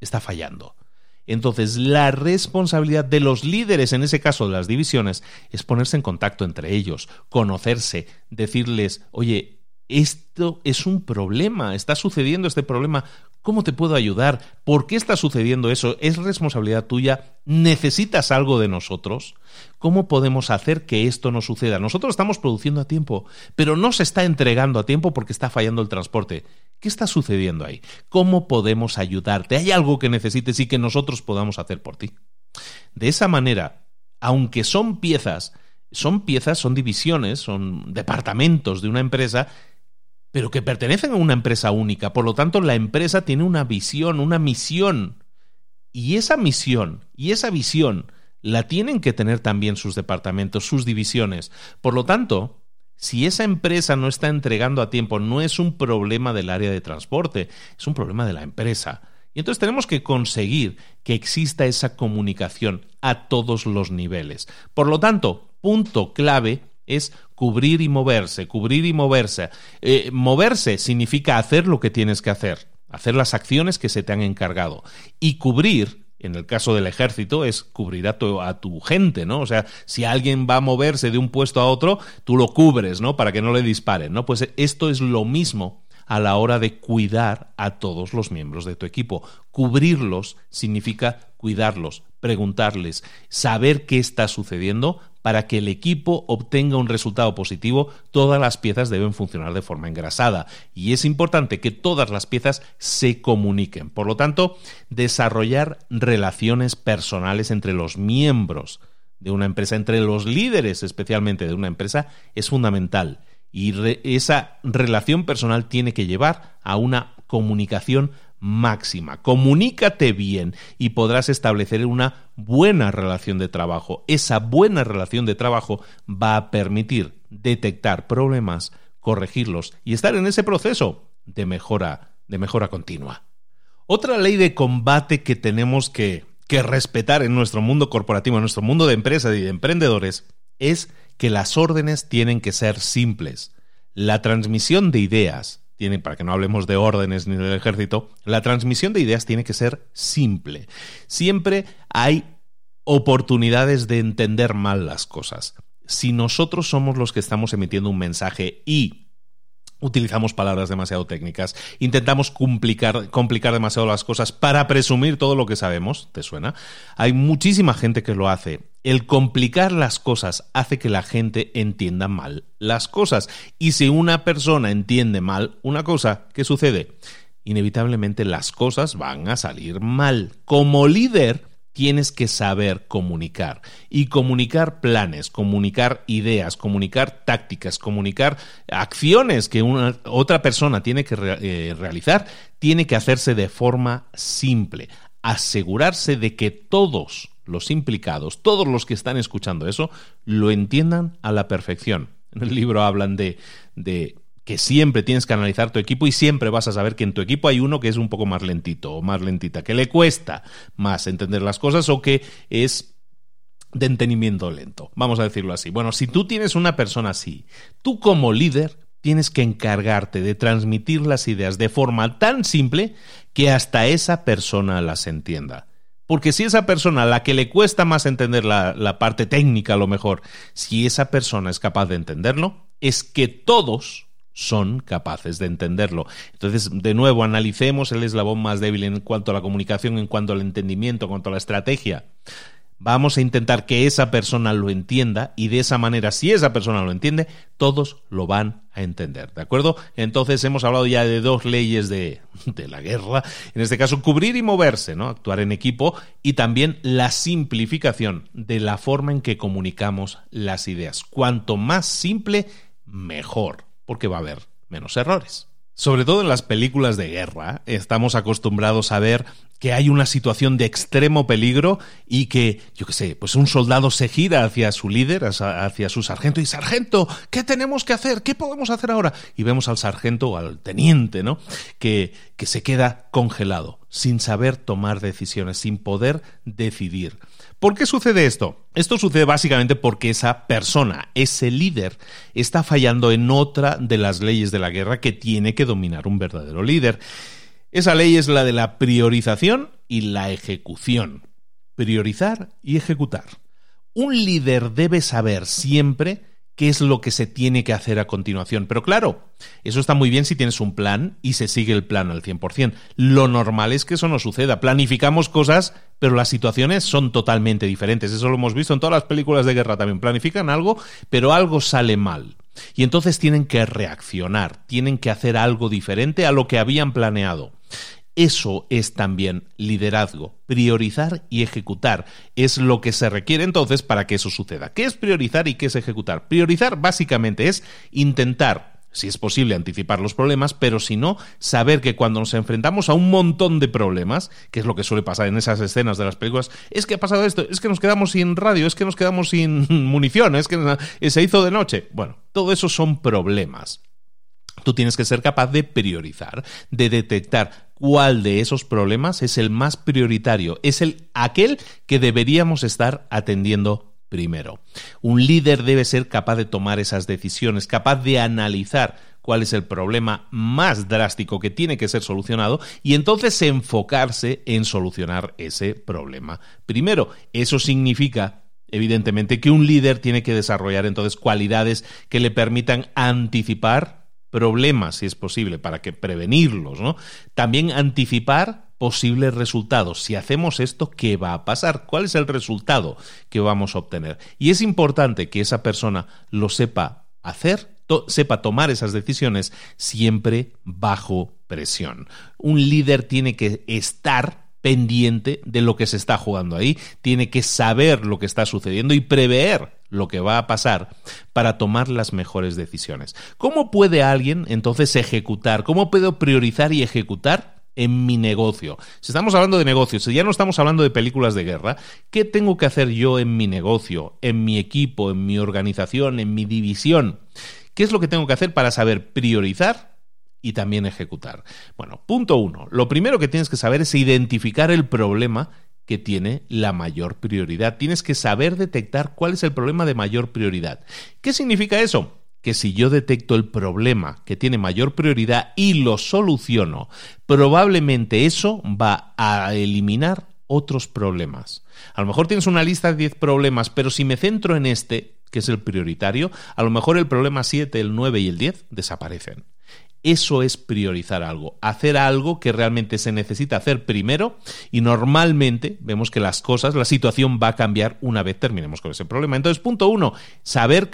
está fallando. Entonces, la responsabilidad de los líderes, en ese caso de las divisiones, es ponerse en contacto entre ellos, conocerse, decirles, oye, esto es un problema, está sucediendo este problema, ¿Cómo te puedo ayudar? ¿Por qué está sucediendo eso? ¿Es responsabilidad tuya? ¿Necesitas algo de nosotros? ¿Cómo podemos hacer que esto no suceda? Nosotros estamos produciendo a tiempo, pero no se está entregando a tiempo porque está fallando el transporte. ¿Qué está sucediendo ahí? ¿Cómo podemos ayudarte? ¿Hay algo que necesites y que nosotros podamos hacer por ti? De esa manera, aunque son piezas son piezas, son divisiones, son departamentos de una empresa, pero que pertenecen a una empresa única. Por lo tanto, la empresa tiene una visión, una misión. Y esa misión y esa visión la tienen que tener también sus departamentos, sus divisiones. Por lo tanto, si esa empresa no está entregando a tiempo, no es un problema del área de transporte, es un problema de la empresa. Y entonces tenemos que conseguir que exista esa comunicación a todos los niveles. Por lo tanto, punto clave es cubrir y moverse, cubrir y moverse. Eh, moverse significa hacer lo que tienes que hacer, hacer las acciones que se te han encargado. Y cubrir en el caso del ejército, es cubrir a tu, a tu, gente, ¿no? O sea, si alguien va a moverse de un puesto a otro, tú lo cubres, ¿no? Para que no le disparen, ¿no? Pues esto es lo mismo a la hora de cuidar a todos los miembros de tu equipo. Cubrirlos significa cuidarlos, preguntarles, saber qué está sucediendo para que el equipo obtenga un resultado positivo, todas las piezas deben funcionar de forma engrasada y es importante que todas las piezas se comuniquen. Por lo tanto, desarrollar relaciones personales entre los miembros de una empresa, entre los líderes especialmente de una empresa, es fundamental. Y esa relación personal tiene que llevar a una comunicación máxima. Comunícate bien y podrás establecer una buena relación de trabajo. Esa buena relación de trabajo va a permitir detectar problemas, corregirlos y estar en ese proceso de mejora, de mejora continua. Otra ley de combate que tenemos que, que respetar en nuestro mundo corporativo, en nuestro mundo de empresas y de emprendedores, es que las órdenes tienen que ser simples. La transmisión de ideas, tiene, para que no hablemos de órdenes ni del ejército, la transmisión de ideas tiene que ser simple. Siempre hay oportunidades de entender mal las cosas. Si nosotros somos los que estamos emitiendo un mensaje y utilizamos palabras demasiado técnicas, intentamos complicar, complicar demasiado las cosas para presumir todo lo que sabemos, ¿te suena? Hay muchísima gente que lo hace. El complicar las cosas hace que la gente entienda mal las cosas. Y si una persona entiende mal una cosa, ¿qué sucede? Inevitablemente las cosas van a salir mal. Como líder, tienes que saber comunicar. Y comunicar planes, comunicar ideas, comunicar tácticas, comunicar acciones que una, otra persona tiene que eh, realizar, tiene que hacerse de forma simple. Asegurarse de que todos los implicados, todos los que están escuchando eso, lo entiendan a la perfección. En el libro hablan de, de que siempre tienes que analizar tu equipo y siempre vas a saber que en tu equipo hay uno que es un poco más lentito o más lentita, que le cuesta más entender las cosas o que es de entendimiento lento, vamos a decirlo así. Bueno, si tú tienes una persona así, tú como líder tienes que encargarte de transmitir las ideas de forma tan simple que hasta esa persona las entienda. Porque si esa persona, a la que le cuesta más entender la, la, parte técnica a lo mejor, si esa persona es capaz de entenderlo, es que todos son capaces de entenderlo. Entonces, de nuevo, analicemos el eslabón más débil en cuanto a la comunicación, en cuanto al entendimiento, en cuanto a la estrategia. Vamos a intentar que esa persona lo entienda y de esa manera, si esa persona lo entiende, todos lo van a entender. ¿De acuerdo? Entonces hemos hablado ya de dos leyes de, de, la guerra. En este caso, cubrir y moverse, ¿no? Actuar en equipo y también la simplificación de la forma en que comunicamos las ideas. Cuanto más simple, mejor porque va a haber menos errores. Sobre todo en las películas de guerra, estamos acostumbrados a ver que hay una situación de extremo peligro y que, yo qué sé, pues un soldado se gira hacia su líder, hacia su sargento, y sargento, ¿qué tenemos que hacer? ¿Qué podemos hacer ahora? Y vemos al sargento o al teniente, ¿no? Que, que se queda congelado, sin saber tomar decisiones, sin poder decidir. ¿Por qué sucede esto? Esto sucede básicamente porque esa persona, ese líder, está fallando en otra de las leyes de la guerra que tiene que dominar un verdadero líder. Esa ley es la de la priorización y la ejecución. Priorizar y ejecutar. Un líder debe saber siempre qué es lo que se tiene que hacer a continuación. Pero claro, eso está muy bien si tienes un plan y se sigue el plan al 100%. Lo normal es que eso no suceda. Planificamos cosas, pero las situaciones son totalmente diferentes. Eso lo hemos visto en todas las películas de guerra también. Planifican algo, pero algo sale mal. Y entonces tienen que reaccionar, tienen que hacer algo diferente a lo que habían planeado. Eso es también liderazgo. Priorizar y ejecutar es lo que se requiere entonces para que eso suceda. ¿Qué es priorizar y qué es ejecutar? Priorizar básicamente es intentar si es posible anticipar los problemas, pero si no, saber que cuando nos enfrentamos a un montón de problemas, que es lo que suele pasar en esas escenas de las películas, es que ha pasado esto, es que nos quedamos sin radio, es que nos quedamos sin munición, es que se hizo de noche. Bueno, todo eso son problemas. Tú tienes que ser capaz de priorizar, de detectar cuál de esos problemas es el más prioritario, es el aquel que deberíamos estar atendiendo primero. Un líder debe ser capaz de tomar esas decisiones, capaz de analizar cuál es el problema más drástico que tiene que ser solucionado y entonces enfocarse en solucionar ese problema. Primero, eso significa evidentemente que un líder tiene que desarrollar entonces cualidades que le permitan anticipar problemas, si es posible, para que prevenirlos. También anticipar posibles resultados. Si hacemos esto, ¿qué va a pasar? ¿Cuál es el resultado que vamos a obtener? Y es importante que esa persona lo sepa hacer, sepa tomar esas decisiones siempre bajo presión. Un líder tiene que estar pendiente de lo que se está jugando ahí, tiene que saber lo que está sucediendo y prever lo que va a pasar para tomar las mejores decisiones. ¿Cómo puede alguien entonces ejecutar? ¿Cómo puedo priorizar y ejecutar? en mi negocio. Si estamos hablando de negocios, si ya no estamos hablando de películas de guerra, ¿qué tengo que hacer yo en mi negocio, en mi equipo, en mi organización, en mi división? ¿Qué es lo que tengo que hacer para saber priorizar y también ejecutar? Bueno, punto uno. Lo primero que tienes que saber es identificar el problema que tiene la mayor prioridad. Tienes que saber detectar cuál es el problema de mayor prioridad. ¿Qué significa eso? Que si yo detecto el problema que tiene mayor prioridad y lo soluciono, probablemente eso va a eliminar otros problemas. A lo mejor tienes una lista de 10 problemas, pero si me centro en este, que es el prioritario, a lo mejor el problema 7, el 9 y el 10 desaparecen. Eso es priorizar algo, hacer algo que realmente se necesita hacer primero y normalmente vemos que las cosas, la situación va a cambiar una vez terminemos con ese problema. Entonces, punto uno, saber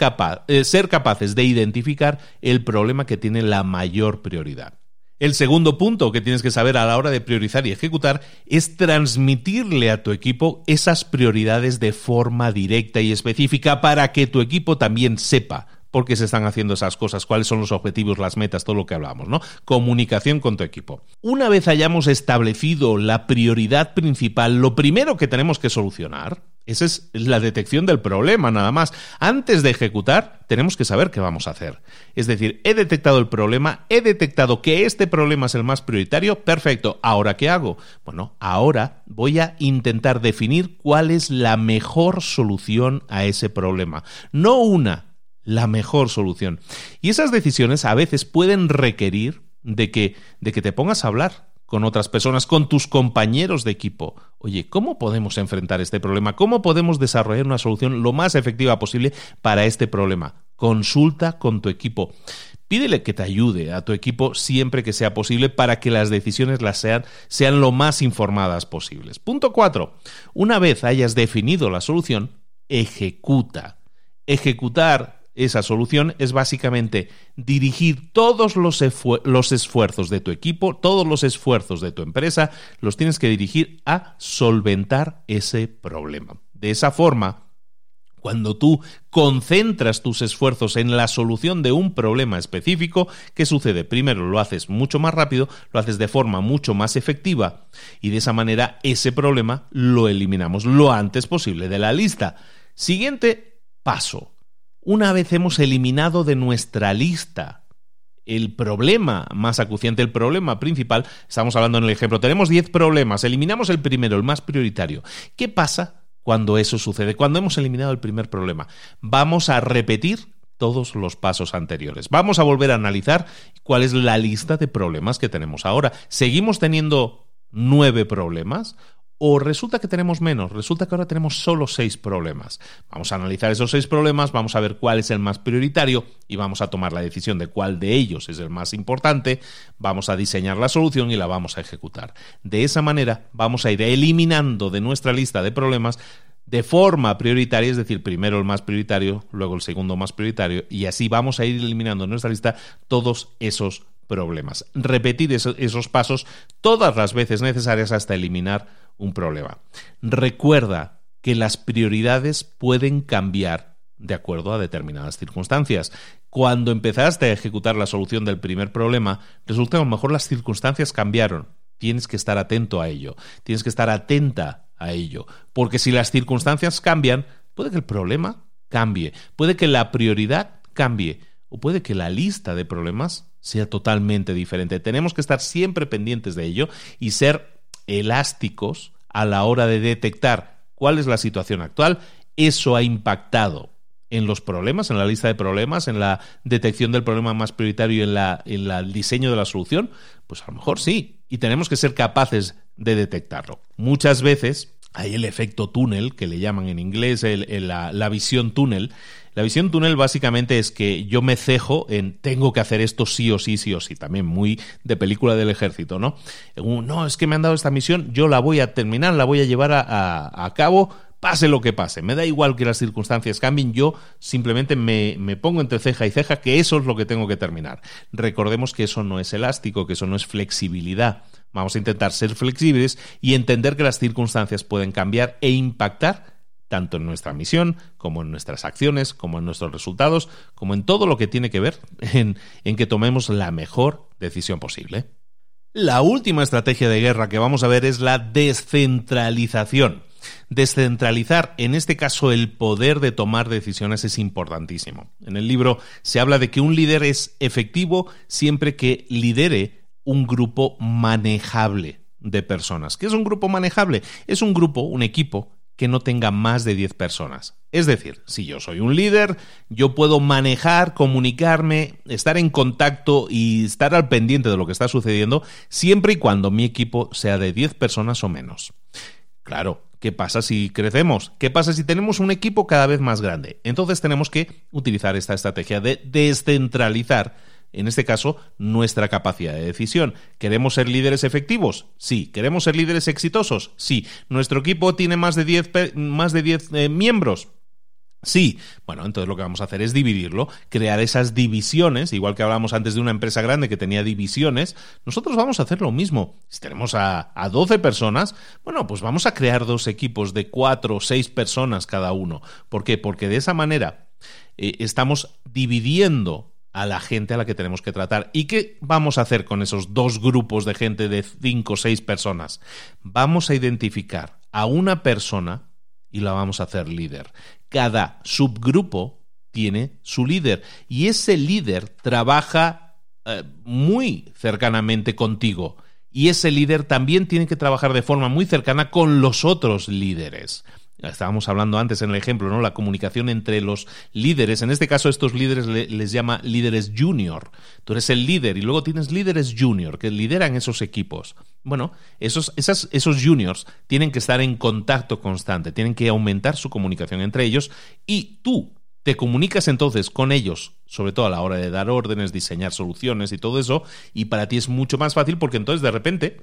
eh, ser capaces de identificar el problema que tiene la mayor prioridad. El segundo punto que tienes que saber a la hora de priorizar y ejecutar es transmitirle a tu equipo esas prioridades de forma directa y específica para que tu equipo también sepa por qué se están haciendo esas cosas, cuáles son los objetivos, las metas, todo lo que hablamos, ¿no? Comunicación con tu equipo. Una vez hayamos establecido la prioridad principal, lo primero que tenemos que solucionar, esa es la detección del problema, nada más. Antes de ejecutar, tenemos que saber qué vamos a hacer. Es decir, he detectado el problema, he detectado que este problema es el más prioritario, perfecto. ¿Ahora qué hago? Bueno, ahora voy a intentar definir cuál es la mejor solución a ese problema. No una, la mejor solución. Y esas decisiones a veces pueden requerir de que, de que te pongas a hablar con otras personas, con tus compañeros de equipo. Oye, ¿cómo podemos enfrentar este problema? ¿Cómo podemos desarrollar una solución lo más efectiva posible para este problema? Consulta con tu equipo. Pídele que te ayude a tu equipo siempre que sea posible para que las decisiones las sean, sean lo más informadas posibles. Punto 4. Una vez hayas definido la solución, ejecuta. Ejecutar esa solución es básicamente dirigir todos los, los, esfuerzos de tu equipo, todos los esfuerzos de tu empresa, los tienes que dirigir a solventar ese problema. De esa forma, cuando tú concentras tus esfuerzos en la solución de un problema específico, ¿qué sucede? Primero lo haces mucho más rápido, lo haces de forma mucho más efectiva y de esa manera ese problema lo eliminamos lo antes posible de la lista. Siguiente paso una vez hemos eliminado de nuestra lista el problema más acuciante, el problema principal, estamos hablando en el ejemplo, tenemos 10 problemas, eliminamos el primero, el más prioritario. ¿Qué pasa cuando eso sucede? Cuando hemos eliminado el primer problema, vamos a repetir todos los pasos anteriores. Vamos a volver a analizar cuál es la lista de problemas que tenemos ahora. ¿Seguimos teniendo nueve problemas o resulta que tenemos menos, resulta que ahora tenemos solo seis problemas. Vamos a analizar esos seis problemas, vamos a ver cuál es el más prioritario y vamos a tomar la decisión de cuál de ellos es el más importante, vamos a diseñar la solución y la vamos a ejecutar. De esa manera vamos a ir eliminando de nuestra lista de problemas de forma prioritaria, es decir, primero el más prioritario, luego el segundo más prioritario, y así vamos a ir eliminando en nuestra lista todos esos problemas. Repetir esos pasos todas las veces necesarias hasta eliminar un problema. Recuerda que las prioridades pueden cambiar de acuerdo a determinadas circunstancias. Cuando empezaste a ejecutar la solución del primer problema, resulta que a lo mejor las circunstancias cambiaron. Tienes que estar atento a ello, tienes que estar atenta a ello, porque si las circunstancias cambian, puede que el problema cambie, puede que la prioridad cambie o puede que la lista de problemas sea totalmente diferente. Tenemos que estar siempre pendientes de ello y ser elásticos a la hora de detectar cuál es la situación actual. Eso ha impactado en los problemas, en la lista de problemas, en la detección del problema más prioritario y en, la, en el diseño de la solución? Pues a lo mejor sí. Y tenemos que ser capaces de detectarlo. Muchas veces hay el efecto túnel, que le llaman en inglés la, la visión túnel, la visión túnel básicamente es que yo me cejo en tengo que hacer esto sí o sí, sí o sí. También muy de película del ejército, ¿no? No, es que me han dado esta misión, yo la voy a terminar, la voy a llevar a, cabo pase lo que pase. Me da igual que las circunstancias cambien, yo simplemente me, me, pongo entre ceja y ceja que eso es lo que tengo que terminar. Recordemos que eso no es elástico, que eso no es flexibilidad. Vamos a intentar ser flexibles y entender que las circunstancias pueden cambiar e impactar tanto en nuestra misión, como en nuestras acciones, como en nuestros resultados, como en todo lo que tiene que ver en, que tomemos la mejor decisión posible. La última estrategia de guerra que vamos a ver es la descentralización. Descentralizar, en este caso, el poder de tomar decisiones es importantísimo. En el libro se habla de que un líder es efectivo siempre que lidere un grupo manejable de personas. ¿Qué es un grupo manejable? Es un grupo, un equipo que no tenga más de 10 personas. Es decir, si yo soy un líder, yo puedo manejar, comunicarme, estar en contacto y estar al pendiente de lo que está sucediendo siempre y cuando mi equipo sea de 10 personas o menos. Claro, ¿qué pasa si crecemos? ¿Qué pasa si tenemos un equipo cada vez más grande? Entonces tenemos que utilizar esta estrategia de descentralizar en este caso, nuestra capacidad de decisión. ¿Queremos ser líderes efectivos? Sí. ¿Queremos ser líderes exitosos? Sí. ¿Nuestro equipo tiene más de 10 más de eh, miembros? Sí, bueno, entonces lo que vamos a hacer es dividirlo, crear esas divisiones, igual que hablábamos antes de una empresa grande que tenía divisiones, nosotros vamos a hacer lo mismo. Si tenemos a, a 12 personas, bueno, pues vamos a crear dos equipos de 4 o 6 personas cada uno. ¿Por qué? Porque de esa manera eh, estamos dividiendo a la gente a la que tenemos que tratar. ¿Y qué vamos a hacer con esos dos grupos de gente de cinco o seis personas? Vamos a identificar a una persona y la vamos a hacer líder. Cada subgrupo tiene su líder y ese líder trabaja eh, muy cercanamente contigo y ese líder también tiene que trabajar de forma muy cercana con los otros líderes. Estábamos hablando antes en el ejemplo, ¿no? La comunicación entre los líderes. En este caso, estos líderes les llama líderes junior. Tú eres el líder y luego tienes líderes junior que lideran esos equipos. Bueno, esos, esos juniors tienen que estar en contacto constante, tienen que aumentar su comunicación entre ellos y tú te comunicas entonces con ellos, sobre todo a la hora de dar órdenes, diseñar soluciones y todo eso, y para ti es mucho más fácil porque entonces de repente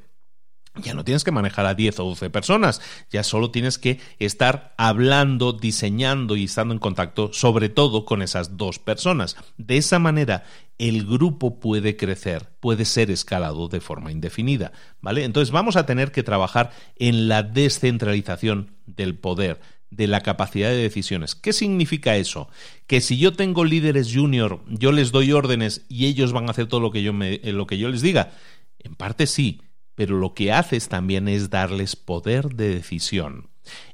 ya no tienes que manejar a 10 o 12 personas, ya solo tienes que estar hablando, diseñando y estando en contacto sobre todo con esas dos personas. De esa manera, el grupo puede crecer, puede ser escalado de forma indefinida, ¿vale? Entonces vamos a tener que trabajar en la descentralización del poder, de la capacidad de decisiones. ¿Qué significa eso? Que si yo tengo líderes junior, yo les doy órdenes y ellos van a hacer todo lo que yo, me, lo que yo les diga. En parte sí, pero lo que haces también es darles poder de decisión.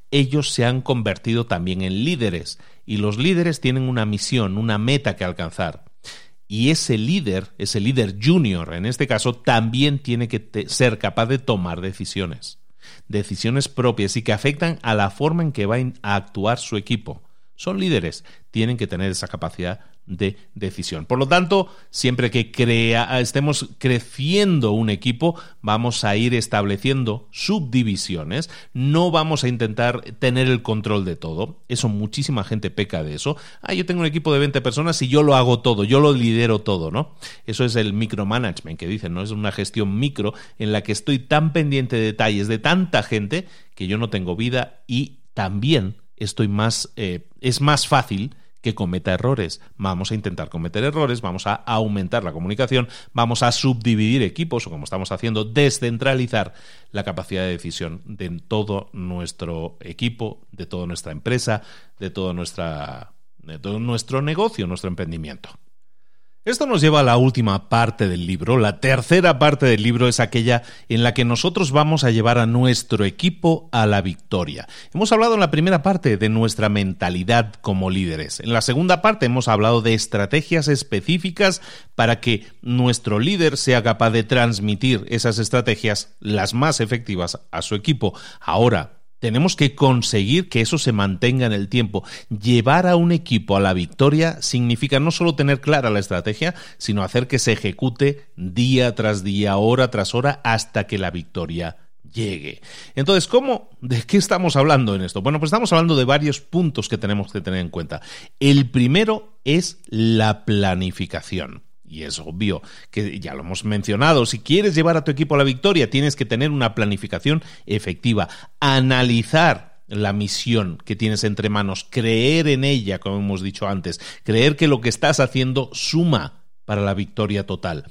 Ellos se han convertido también en líderes y los líderes tienen una misión, una meta que alcanzar. Y ese líder, ese líder junior en este caso, también tiene que ser capaz de tomar decisiones. Decisiones propias y que afectan a la forma en que va a actuar su equipo. Son líderes, tienen que tener esa capacidad de decisión. Por lo tanto, siempre que crea, estemos creciendo un equipo, vamos a ir estableciendo subdivisiones, no vamos a intentar tener el control de todo. Eso muchísima gente peca de eso. Ah, yo tengo un equipo de 20 personas y yo lo hago todo, yo lo lidero todo, ¿no? Eso es el micromanagement que dicen, ¿no? Es una gestión micro en la que estoy tan pendiente de detalles de tanta gente que yo no tengo vida y también estoy más, eh, es más fácil que cometa errores. Vamos a intentar cometer errores, vamos a aumentar la comunicación, vamos a subdividir equipos o como estamos haciendo, descentralizar la capacidad de decisión de todo nuestro equipo, de toda nuestra empresa, de todo, nuestra, de todo nuestro negocio, nuestro emprendimiento. Esto nos lleva a la última parte del libro. La tercera parte del libro es aquella en la que nosotros vamos a llevar a nuestro equipo a la victoria. Hemos hablado en la primera parte de nuestra mentalidad como líderes. En la segunda parte hemos hablado de estrategias específicas para que nuestro líder sea capaz de transmitir esas estrategias las más efectivas a su equipo. Ahora, tenemos que conseguir que eso se mantenga en el tiempo. Llevar a un equipo a la victoria significa no solo tener clara la estrategia, sino hacer que se ejecute día tras día, hora tras hora, hasta que la victoria llegue. Entonces, ¿cómo? ¿De qué estamos hablando en esto? Bueno, pues estamos hablando de varios puntos que tenemos que tener en cuenta. El primero es la planificación. Y es obvio que ya lo hemos mencionado, si quieres llevar a tu equipo a la victoria, tienes que tener una planificación efectiva, analizar la misión que tienes entre manos, creer en ella, como hemos dicho antes, creer que lo que estás haciendo suma para la victoria total.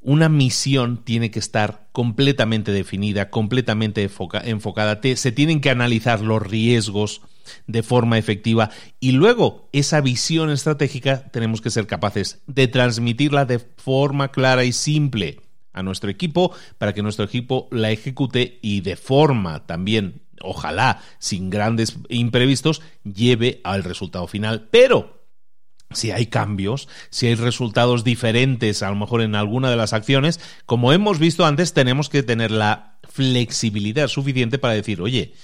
Una misión tiene que estar completamente definida, completamente enfocada. se tienen que analizar los riesgos, de forma efectiva y luego esa visión estratégica tenemos que ser capaces de transmitirla de forma clara y simple a nuestro equipo para que nuestro equipo la ejecute y de forma también, ojalá sin grandes imprevistos, lleve al resultado final. Pero si hay cambios, si hay resultados diferentes, a lo mejor en alguna de las acciones, como hemos visto antes, tenemos que tener la flexibilidad suficiente para decir, oye,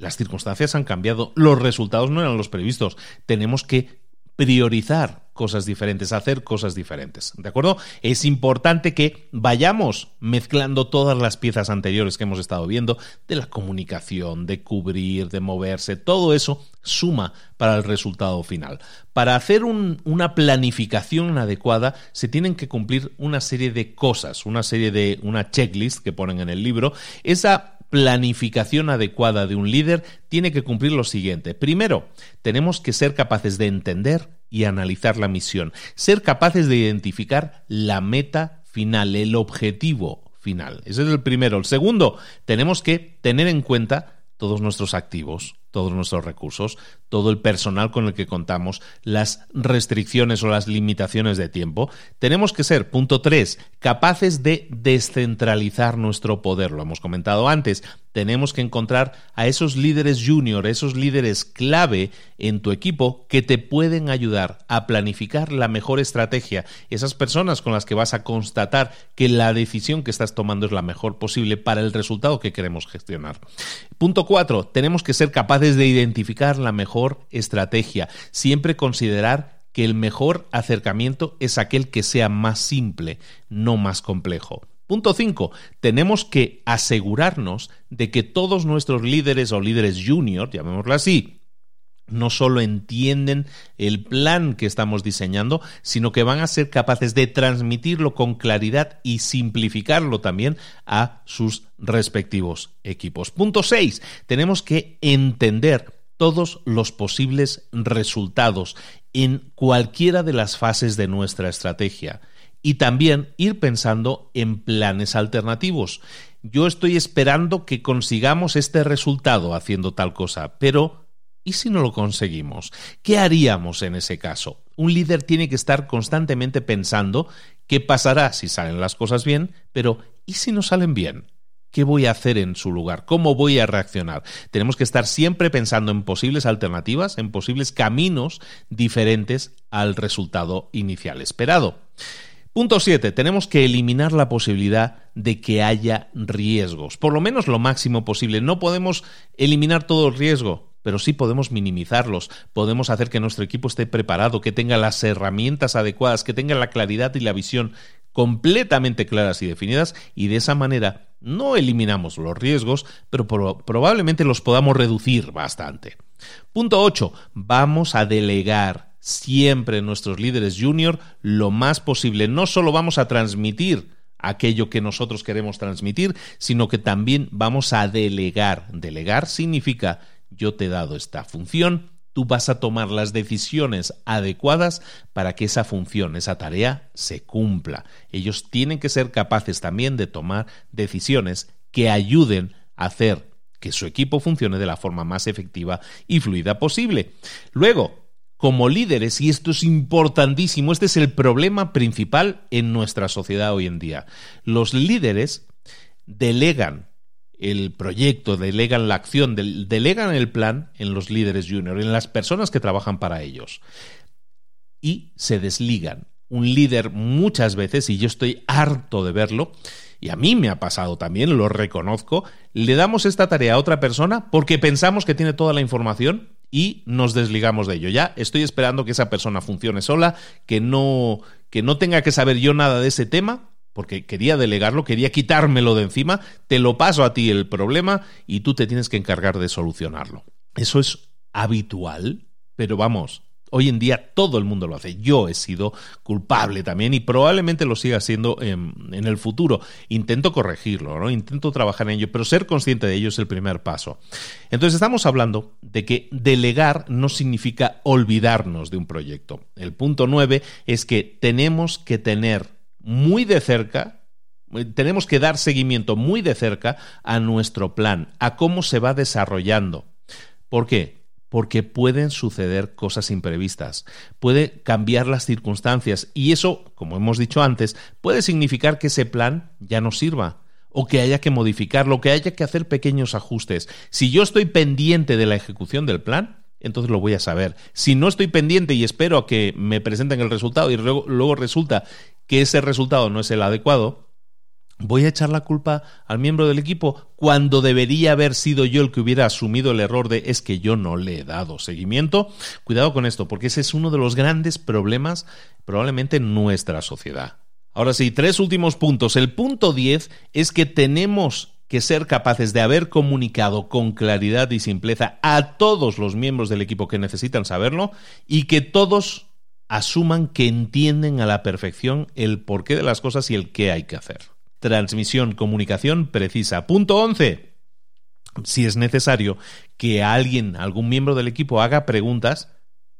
las circunstancias han cambiado, los resultados no eran los previstos, tenemos que priorizar cosas diferentes, hacer cosas diferentes. ¿De acuerdo? Es importante que vayamos mezclando todas las piezas anteriores que hemos estado viendo, de la comunicación, de cubrir, de moverse, todo eso suma para el resultado final. Para hacer una planificación adecuada se tienen que cumplir una serie de cosas, una serie de, una checklist que ponen en el libro. Esa planificación adecuada de un líder tiene que cumplir lo siguiente. Primero, tenemos que ser capaces de entender y analizar la misión, ser capaces de identificar la meta final, el objetivo final. Ese es el primero. El segundo, tenemos que tener en cuenta todos nuestros activos, todos nuestros recursos, todo el personal con el que contamos, las restricciones o las limitaciones de tiempo. Tenemos que ser, punto 3, capaces de descentralizar nuestro poder. Lo hemos comentado antes. Tenemos que encontrar a esos líderes junior, esos líderes clave en tu equipo que te pueden ayudar a planificar la mejor estrategia. Esas personas con las que vas a constatar que la decisión que estás tomando es la mejor posible para el resultado que queremos gestionar. Punto 4. Tenemos que ser capaces de identificar la mejor estrategia, siempre considerar que el mejor acercamiento es aquel que sea más simple, no más complejo. Punto 5. Tenemos que asegurarnos de que todos nuestros líderes o líderes junior, llamémoslo así, no solo entienden el plan que estamos diseñando, sino que van a ser capaces de transmitirlo con claridad y simplificarlo también a sus respectivos equipos. Punto 6. Tenemos que entender todos los posibles resultados en cualquiera de las fases de nuestra estrategia y también ir pensando en planes alternativos. Yo estoy esperando que consigamos este resultado haciendo tal cosa, pero ¿Y si no lo conseguimos? ¿Qué haríamos en ese caso? Un líder tiene que estar constantemente pensando qué pasará si salen las cosas bien, pero ¿y si no salen bien? ¿Qué voy a hacer en su lugar? ¿Cómo voy a reaccionar? Tenemos que estar siempre pensando en posibles alternativas, en posibles caminos diferentes al resultado inicial esperado. Punto 7. Tenemos que eliminar la posibilidad de que haya riesgos, por lo menos lo máximo posible. No podemos eliminar todo el riesgo, pero sí podemos minimizarlos, podemos hacer que nuestro equipo esté preparado, que tenga las herramientas adecuadas, que tenga la claridad y la visión completamente claras y definidas y de esa manera no eliminamos los riesgos, pero probablemente los podamos reducir bastante. Punto 8. Vamos a delegar siempre nuestros líderes junior lo más posible. No solo vamos a transmitir aquello que nosotros queremos transmitir, sino que también vamos a delegar. Delegar significa yo te he dado esta función, tú vas a tomar las decisiones adecuadas para que esa función, esa tarea, se cumpla. Ellos tienen que ser capaces también de tomar decisiones que ayuden a hacer que su equipo funcione de la forma más efectiva y fluida posible. Luego, como líderes, y esto es importantísimo, este es el problema principal en nuestra sociedad hoy en día. Los líderes delegan el proyecto, delegan la acción, delegan el plan en los líderes junior, en las personas que trabajan para ellos. Y se desligan. Un líder muchas veces, y yo estoy harto de verlo, y a mí me ha pasado también, lo reconozco, le damos esta tarea a otra persona porque pensamos que tiene toda la información y nos desligamos de ello. Ya estoy esperando que esa persona funcione sola, que no, que no tenga que saber yo nada de ese tema porque quería delegarlo, quería quitármelo de encima, te lo paso a ti el problema y tú te tienes que encargar de solucionarlo. Eso es habitual, pero vamos, hoy en día todo el mundo lo hace. Yo he sido culpable también y probablemente lo siga siendo en, el futuro. Intento corregirlo, ¿no? Intento trabajar en ello, pero ser consciente de ello es el primer paso. Entonces estamos hablando de que delegar no significa olvidarnos de un proyecto. El punto nueve es que tenemos que tener muy de cerca, tenemos que dar seguimiento muy de cerca a nuestro plan, a cómo se va desarrollando. ¿Por qué? Porque pueden suceder cosas imprevistas, puede cambiar las circunstancias y eso, como hemos dicho antes, puede significar que ese plan ya no sirva o que haya que modificarlo, que haya que hacer pequeños ajustes. Si yo estoy pendiente de la ejecución del plan, entonces lo voy a saber. Si no estoy pendiente y espero a que me presenten el resultado y luego, luego resulta que ese resultado no es el adecuado, voy a echar la culpa al miembro del equipo cuando debería haber sido yo el que hubiera asumido el error de es que yo no le he dado seguimiento. Cuidado con esto, porque ese es uno de los grandes problemas probablemente en nuestra sociedad. Ahora sí, tres últimos puntos. El punto 10 es que tenemos que ser capaces de haber comunicado con claridad y simpleza a todos los miembros del equipo que necesitan saberlo y que todos asuman que entienden a la perfección el porqué de las cosas y el qué hay que hacer. Transmisión, comunicación precisa. Punto 11. Si es necesario que alguien, algún miembro del equipo haga preguntas,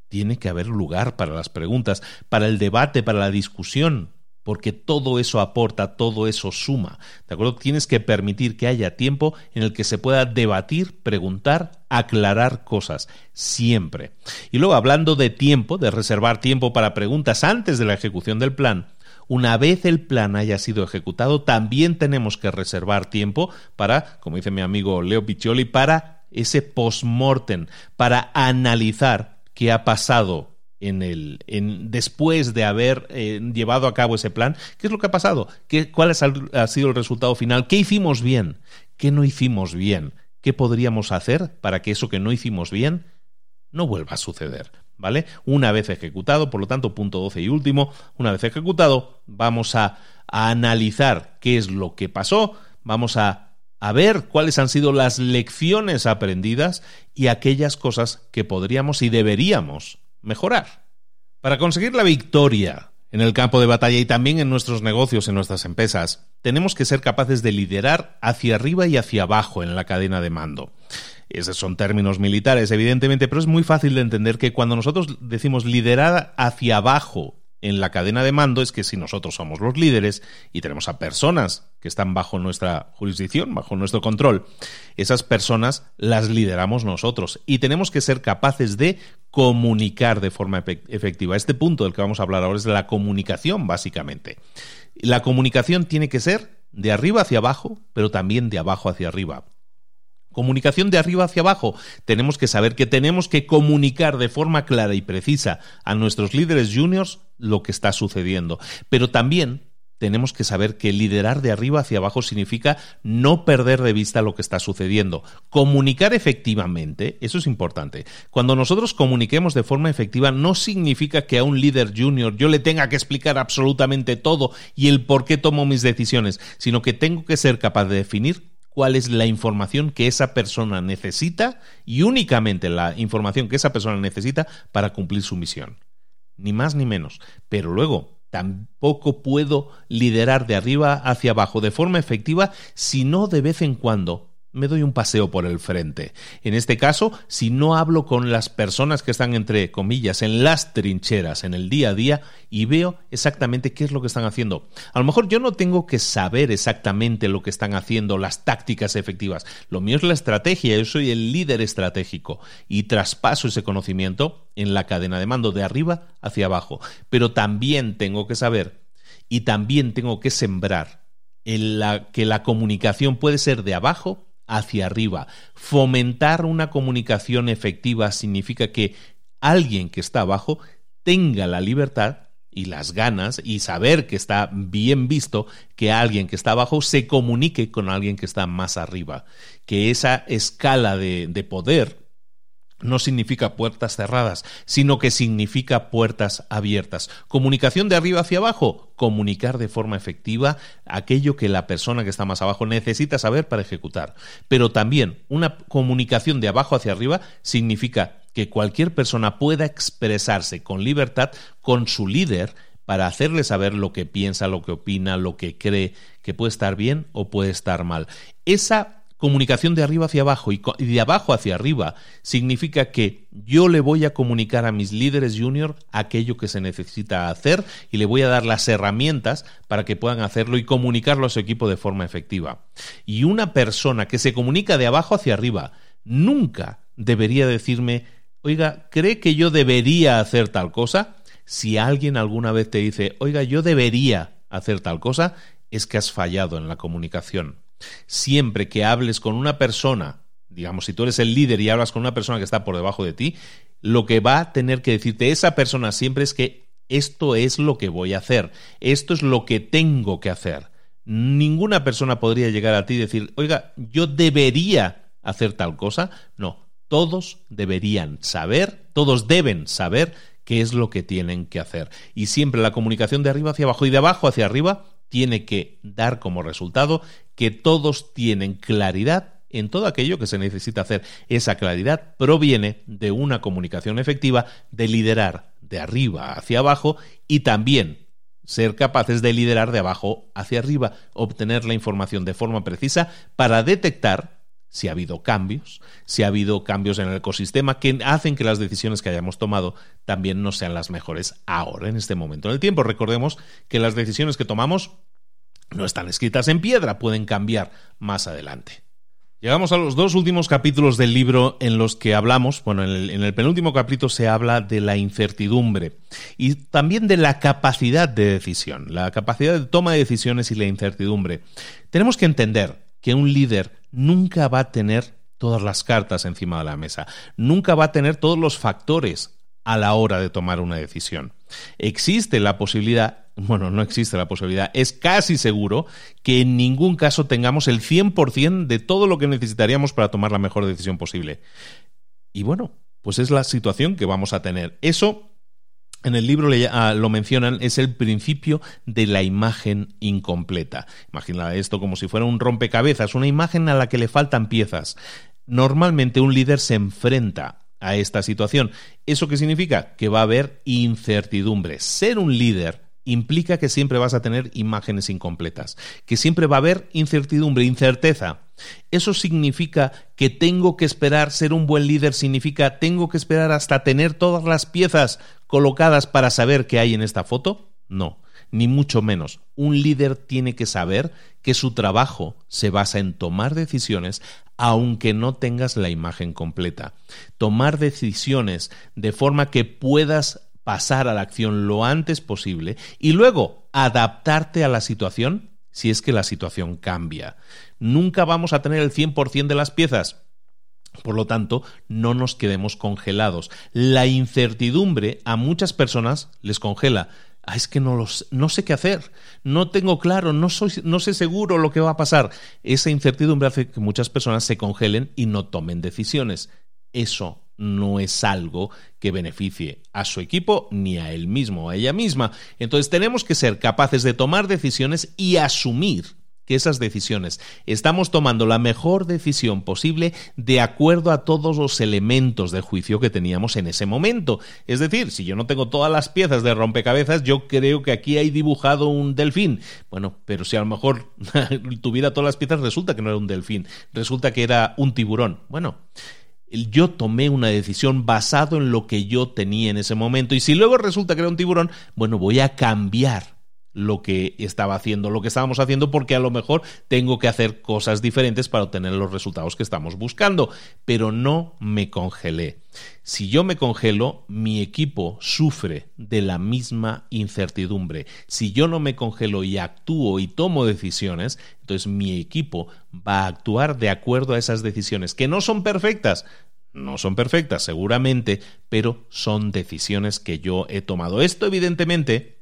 tiene que haber lugar para las preguntas, para el debate, para la discusión porque todo eso aporta, todo eso suma. ¿De acuerdo? Tienes que permitir que haya tiempo en el que se pueda debatir, preguntar, aclarar cosas, siempre. Y luego, hablando de tiempo, de reservar tiempo para preguntas antes de la ejecución del plan, una vez el plan haya sido ejecutado, también tenemos que reservar tiempo para, como dice mi amigo Leo Piccioli, para ese post-mortem, para analizar qué ha pasado en el, en, después de haber eh, llevado a cabo ese plan, ¿qué es lo que ha pasado? ¿Qué, ¿Cuál ha sido el resultado final? ¿Qué hicimos bien? ¿Qué no hicimos bien? ¿Qué podríamos hacer para que eso que no hicimos bien no vuelva a suceder? ¿Vale? Una vez ejecutado, por lo tanto, punto 12 y último, una vez ejecutado, vamos a, a analizar qué es lo que pasó, vamos a, a ver cuáles han sido las lecciones aprendidas y aquellas cosas que podríamos y deberíamos mejorar. Para conseguir la victoria en el campo de batalla y también en nuestros negocios, en nuestras empresas, tenemos que ser capaces de liderar hacia arriba y hacia abajo en la cadena de mando. Esos son términos militares, evidentemente, pero es muy fácil de entender que cuando nosotros decimos liderar hacia abajo en la cadena de mando es que si nosotros somos los líderes y tenemos a personas que están bajo nuestra jurisdicción, bajo nuestro control, esas personas las lideramos nosotros y tenemos que ser capaces de comunicar de forma efectiva. Este punto del que vamos a hablar ahora es la comunicación, básicamente. La comunicación tiene que ser de arriba hacia abajo, pero también de abajo hacia arriba. Comunicación de arriba hacia abajo. Tenemos que saber que tenemos que comunicar de forma clara y precisa a nuestros líderes juniors lo que está sucediendo. Pero también tenemos que saber que liderar de arriba hacia abajo significa no perder de vista lo que está sucediendo. Comunicar efectivamente, eso es importante. Cuando nosotros comuniquemos de forma efectiva, no significa que a un líder junior yo le tenga que explicar absolutamente todo y el por qué tomo mis decisiones, sino que tengo que ser capaz de definir cuál es la información que esa persona necesita y únicamente la información que esa persona necesita para cumplir su misión. Ni más ni menos. Pero luego, tampoco puedo liderar de arriba hacia abajo de forma efectiva si no de vez en cuando me doy un paseo por el frente. En este caso, si no hablo con las personas que están entre comillas en las trincheras en el día a día y veo exactamente qué es lo que están haciendo. A lo mejor yo no tengo que saber exactamente lo que están haciendo, las tácticas efectivas. Lo mío es la estrategia, yo soy el líder estratégico y traspaso ese conocimiento en la cadena de mando de arriba hacia abajo. Pero también tengo que saber y también tengo que sembrar en la, que la comunicación puede ser de abajo hacia arriba. Fomentar una comunicación efectiva significa que alguien que está abajo tenga la libertad y las ganas y saber que está bien visto que alguien que está abajo se comunique con alguien que está más arriba, que esa escala de, de poder no significa puertas cerradas, sino que significa puertas abiertas. Comunicación de arriba hacia abajo, comunicar de forma efectiva aquello que la persona que está más abajo necesita saber para ejecutar. Pero también una comunicación de abajo hacia arriba significa que cualquier persona pueda expresarse con libertad con su líder para hacerle saber lo que piensa, lo que opina, lo que cree, que puede estar bien o puede estar mal. Esa comunicación de arriba hacia abajo y de abajo hacia arriba significa que yo le voy a comunicar a mis líderes junior aquello que se necesita hacer y le voy a dar las herramientas para que puedan hacerlo y comunicarlo a su equipo de forma efectiva. Y una persona que se comunica de abajo hacia arriba nunca debería decirme, oiga, ¿cree que yo debería hacer tal cosa? Si alguien alguna vez te dice, oiga, yo debería hacer tal cosa, es que has fallado en la comunicación. Siempre que hables con una persona, digamos, si tú eres el líder y hablas con una persona que está por debajo de ti, lo que va a tener que decirte esa persona siempre es que esto es lo que voy a hacer, esto es lo que tengo que hacer. Ninguna persona podría llegar a ti y decir, oiga, yo debería hacer tal cosa. No, todos deberían saber, todos deben saber qué es lo que tienen que hacer. Y siempre la comunicación de arriba hacia abajo y de abajo hacia arriba tiene que dar como resultado que todos tienen claridad en todo aquello que se necesita hacer. Esa claridad proviene de una comunicación efectiva, de liderar de arriba hacia abajo y también ser capaces de liderar de abajo hacia arriba, obtener la información de forma precisa para detectar si ha habido cambios, si ha habido cambios en el ecosistema que hacen que las decisiones que hayamos tomado también no sean las mejores ahora, en este momento en el tiempo. Recordemos que las decisiones que tomamos no están escritas en piedra, pueden cambiar más adelante. Llegamos a los dos últimos capítulos del libro en los que hablamos, bueno, en el, en el, penúltimo capítulo se habla de la incertidumbre y también de la capacidad de decisión, la capacidad de toma de decisiones y la incertidumbre. Tenemos que entender que un líder nunca va a tener todas las cartas encima de la mesa, nunca va a tener todos los factores a la hora de tomar una decisión. Existe la posibilidad, bueno, no existe la posibilidad, es casi seguro que en ningún caso tengamos el 100% de todo lo que necesitaríamos para tomar la mejor decisión posible. Y bueno, pues es la situación que vamos a tener. Eso en el libro ah, lo mencionan, es el principio de la imagen incompleta. Imagina esto como si fuera un rompecabezas, una imagen a la que le faltan piezas. Normalmente un líder se enfrenta a esta situación. ¿Eso qué significa? Que va a haber incertidumbre. Ser un líder implica que siempre vas a tener imágenes incompletas, que siempre va a haber incertidumbre, incerteza. ¿Eso significa que tengo que esperar ser un buen líder? ¿Significa tengo que esperar hasta tener todas las piezas colocadas para saber qué hay en esta foto? No, ni mucho menos. Un líder tiene que saber que su trabajo se basa en tomar decisiones aunque no tengas la imagen completa. Tomar decisiones de forma que puedas pasar a la acción lo antes posible y luego adaptarte a la situación si es que la situación cambia. Nunca vamos a tener el 100% de las piezas. Por lo tanto, no nos quedemos congelados. La incertidumbre a muchas personas les congela. Ah, es que no, los, no sé qué hacer, no tengo claro, no, soy, no sé seguro lo que va a pasar. Esa incertidumbre hace que muchas personas se congelen y no tomen decisiones. Eso no es algo que beneficie a su equipo ni a él mismo o a ella misma. Entonces tenemos que ser capaces de tomar decisiones y asumir esas decisiones. Estamos tomando la mejor decisión posible de acuerdo a todos los elementos de juicio que teníamos en ese momento. Es decir, si yo no tengo todas las piezas de rompecabezas, yo creo que aquí hay dibujado un delfín. Bueno, pero si a lo mejor tuviera todas las piezas, resulta que no era un delfín, resulta que era un tiburón. Bueno, yo tomé una decisión basado en lo que yo tenía en ese momento y si luego resulta que era un tiburón, bueno, voy a cambiar lo que estaba haciendo, lo que estábamos haciendo, porque a lo mejor tengo que hacer cosas diferentes para obtener los resultados que estamos buscando, pero no me congelé. Si yo me congelo, mi equipo sufre de la misma incertidumbre. Si yo no me congelo y actúo y tomo decisiones, entonces mi equipo va a actuar de acuerdo a esas decisiones, que no son perfectas, no son perfectas seguramente, pero son decisiones que yo he tomado. Esto evidentemente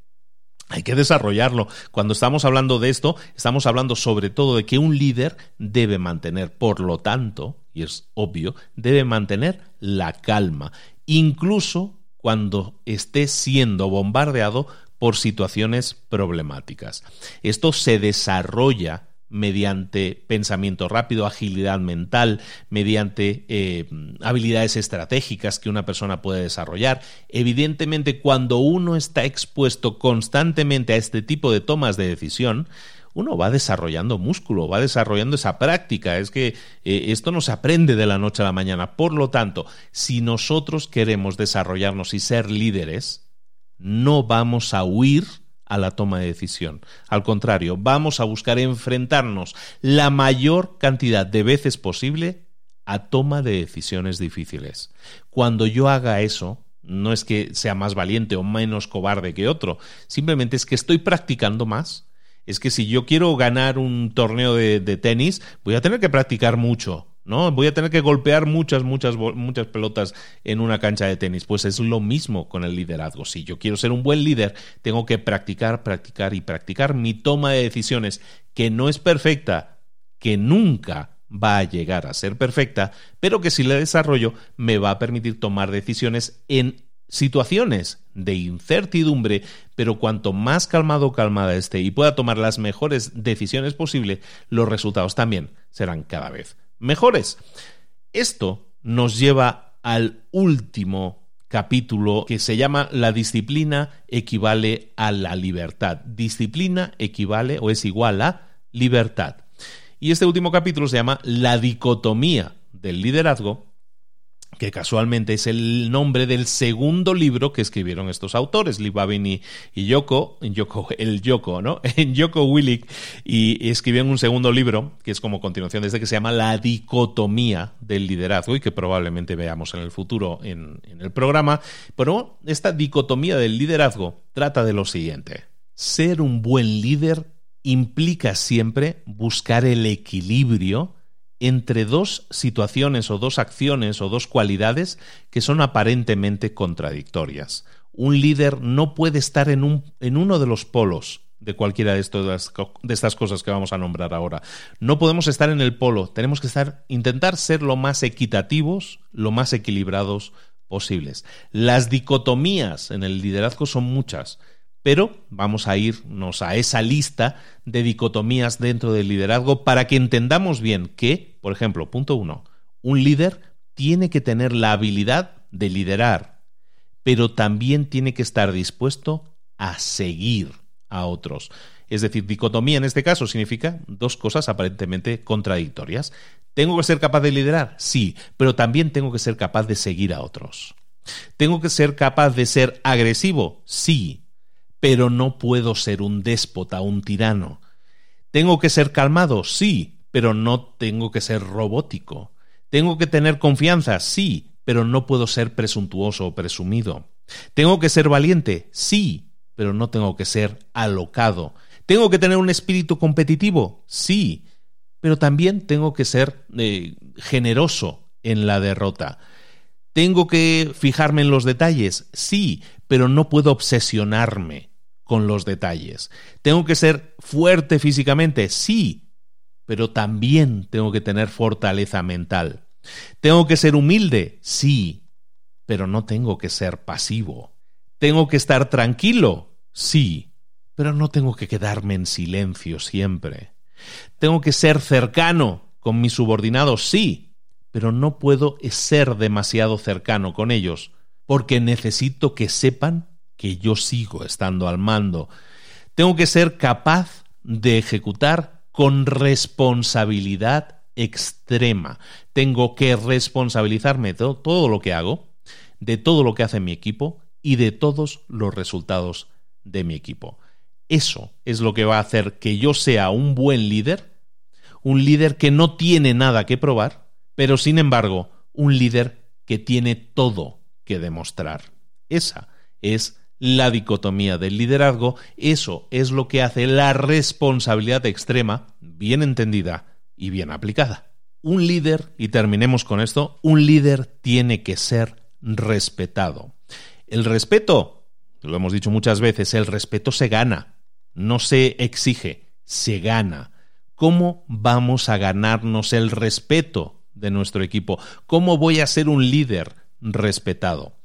hay que desarrollarlo. Cuando estamos hablando de esto, estamos hablando sobre todo de que un líder debe mantener, por lo tanto, y es obvio, debe mantener la calma, incluso cuando esté siendo bombardeado por situaciones problemáticas. Esto se desarrolla mediante pensamiento rápido, agilidad mental, mediante eh, habilidades estratégicas que una persona puede desarrollar. Evidentemente, cuando uno está expuesto constantemente a este tipo de tomas de decisión, uno va desarrollando músculo, va desarrollando esa práctica. Es que eh, esto no se aprende de la noche a la mañana. Por lo tanto, si nosotros queremos desarrollarnos y ser líderes, no vamos a huir a la toma de decisión. Al contrario, vamos a buscar enfrentarnos la mayor cantidad de veces posible a toma de decisiones difíciles. Cuando yo haga eso, no es que sea más valiente o menos cobarde que otro, simplemente es que estoy practicando más. Es que si yo quiero ganar un torneo de, de tenis, voy a tener que practicar mucho. ¿No? Voy a tener que golpear muchas, muchas, muchas pelotas en una cancha de tenis. Pues es lo mismo con el liderazgo. Si yo quiero ser un buen líder, tengo que practicar, practicar y practicar mi toma de decisiones, que no es perfecta, que nunca va a llegar a ser perfecta, pero que si la desarrollo me va a permitir tomar decisiones en situaciones de incertidumbre, pero cuanto más calmado o calmada esté y pueda tomar las mejores decisiones posibles, los resultados también serán cada vez mejores. Esto nos lleva al último capítulo que se llama La disciplina equivale a la libertad. Disciplina equivale o es igual a libertad. Y este último capítulo se llama La dicotomía del liderazgo que casualmente es el nombre del segundo libro que escribieron estos autores, Lee Babin y, Yoko, el Yoko, ¿no? Yoko Willick, y escribieron un segundo libro, que es como continuación de este, que se llama La dicotomía del liderazgo, y que probablemente veamos en el futuro en, en el programa. Pero esta dicotomía del liderazgo trata de lo siguiente. Ser un buen líder implica siempre buscar el equilibrio entre dos situaciones o dos acciones o dos cualidades que son aparentemente contradictorias. Un líder no puede estar en, un, en uno de los polos de cualquiera de, de estas cosas que vamos a nombrar ahora. No podemos estar en el polo, tenemos que estar, intentar ser lo más equitativos, lo más equilibrados posibles. Las dicotomías en el liderazgo son muchas pero vamos a irnos a esa lista de dicotomías dentro del liderazgo para que entendamos bien que, por ejemplo, punto uno, un líder tiene que tener la habilidad de liderar, pero también tiene que estar dispuesto a seguir a otros. Es decir, dicotomía en este caso significa dos cosas aparentemente contradictorias. ¿Tengo que ser capaz de liderar? Sí, pero también tengo que ser capaz de seguir a otros. ¿Tengo que ser capaz de ser agresivo? Sí, pero no puedo ser un déspota, un tirano. ¿Tengo que ser calmado? Sí, pero no tengo que ser robótico. ¿Tengo que tener confianza? Sí, pero no puedo ser presuntuoso o presumido. ¿Tengo que ser valiente? Sí, pero no tengo que ser alocado. ¿Tengo que tener un espíritu competitivo? Sí, pero también tengo que ser eh, generoso en la derrota. ¿Tengo que fijarme en los detalles? Sí, pero no puedo obsesionarme con los detalles. ¿Tengo que ser fuerte físicamente? Sí, pero también tengo que tener fortaleza mental. ¿Tengo que ser humilde? Sí, pero no tengo que ser pasivo. ¿Tengo que estar tranquilo? Sí, pero no tengo que quedarme en silencio siempre. Tengo que ser cercano con mis subordinados, sí, pero no puedo ser demasiado cercano con ellos, porque necesito que sepan que yo sigo estando al mando. Tengo que ser capaz de ejecutar con responsabilidad extrema. Tengo que responsabilizarme de todo lo que hago, de todo lo que hace mi equipo y de todos los resultados de mi equipo. Eso es lo que va a hacer que yo sea un buen líder, un líder que no tiene nada que probar, pero sin embargo, un líder que tiene todo que demostrar. Esa es la dicotomía del liderazgo, eso es lo que hace la responsabilidad extrema, bien entendida y bien aplicada. Un líder, y terminemos con esto, un líder tiene que ser respetado. El respeto, lo hemos dicho muchas veces, el respeto se gana, no se exige, se gana. ¿Cómo vamos a ganarnos el respeto de nuestro equipo? ¿Cómo voy a ser un líder respetado?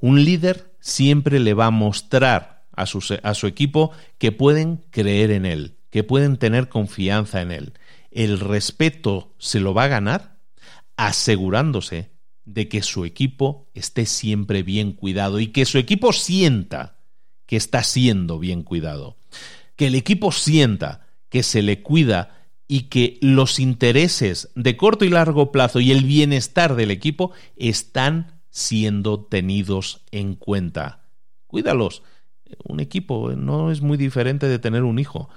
Un líder siempre le va a mostrar a su, equipo que pueden creer en él, que pueden tener confianza en él. El respeto se lo va a ganar asegurándose de que su equipo esté siempre bien cuidado y que su equipo sienta que está siendo bien cuidado. Que el equipo sienta que se le cuida y que los intereses de corto y largo plazo y el bienestar del equipo están siendo tenidos en cuenta. Cuídalos. Un equipo no es muy diferente de tener un hijo.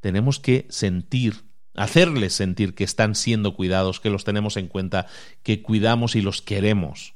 Tenemos que sentir, hacerles sentir que están siendo cuidados, que los tenemos en cuenta, que cuidamos y los queremos.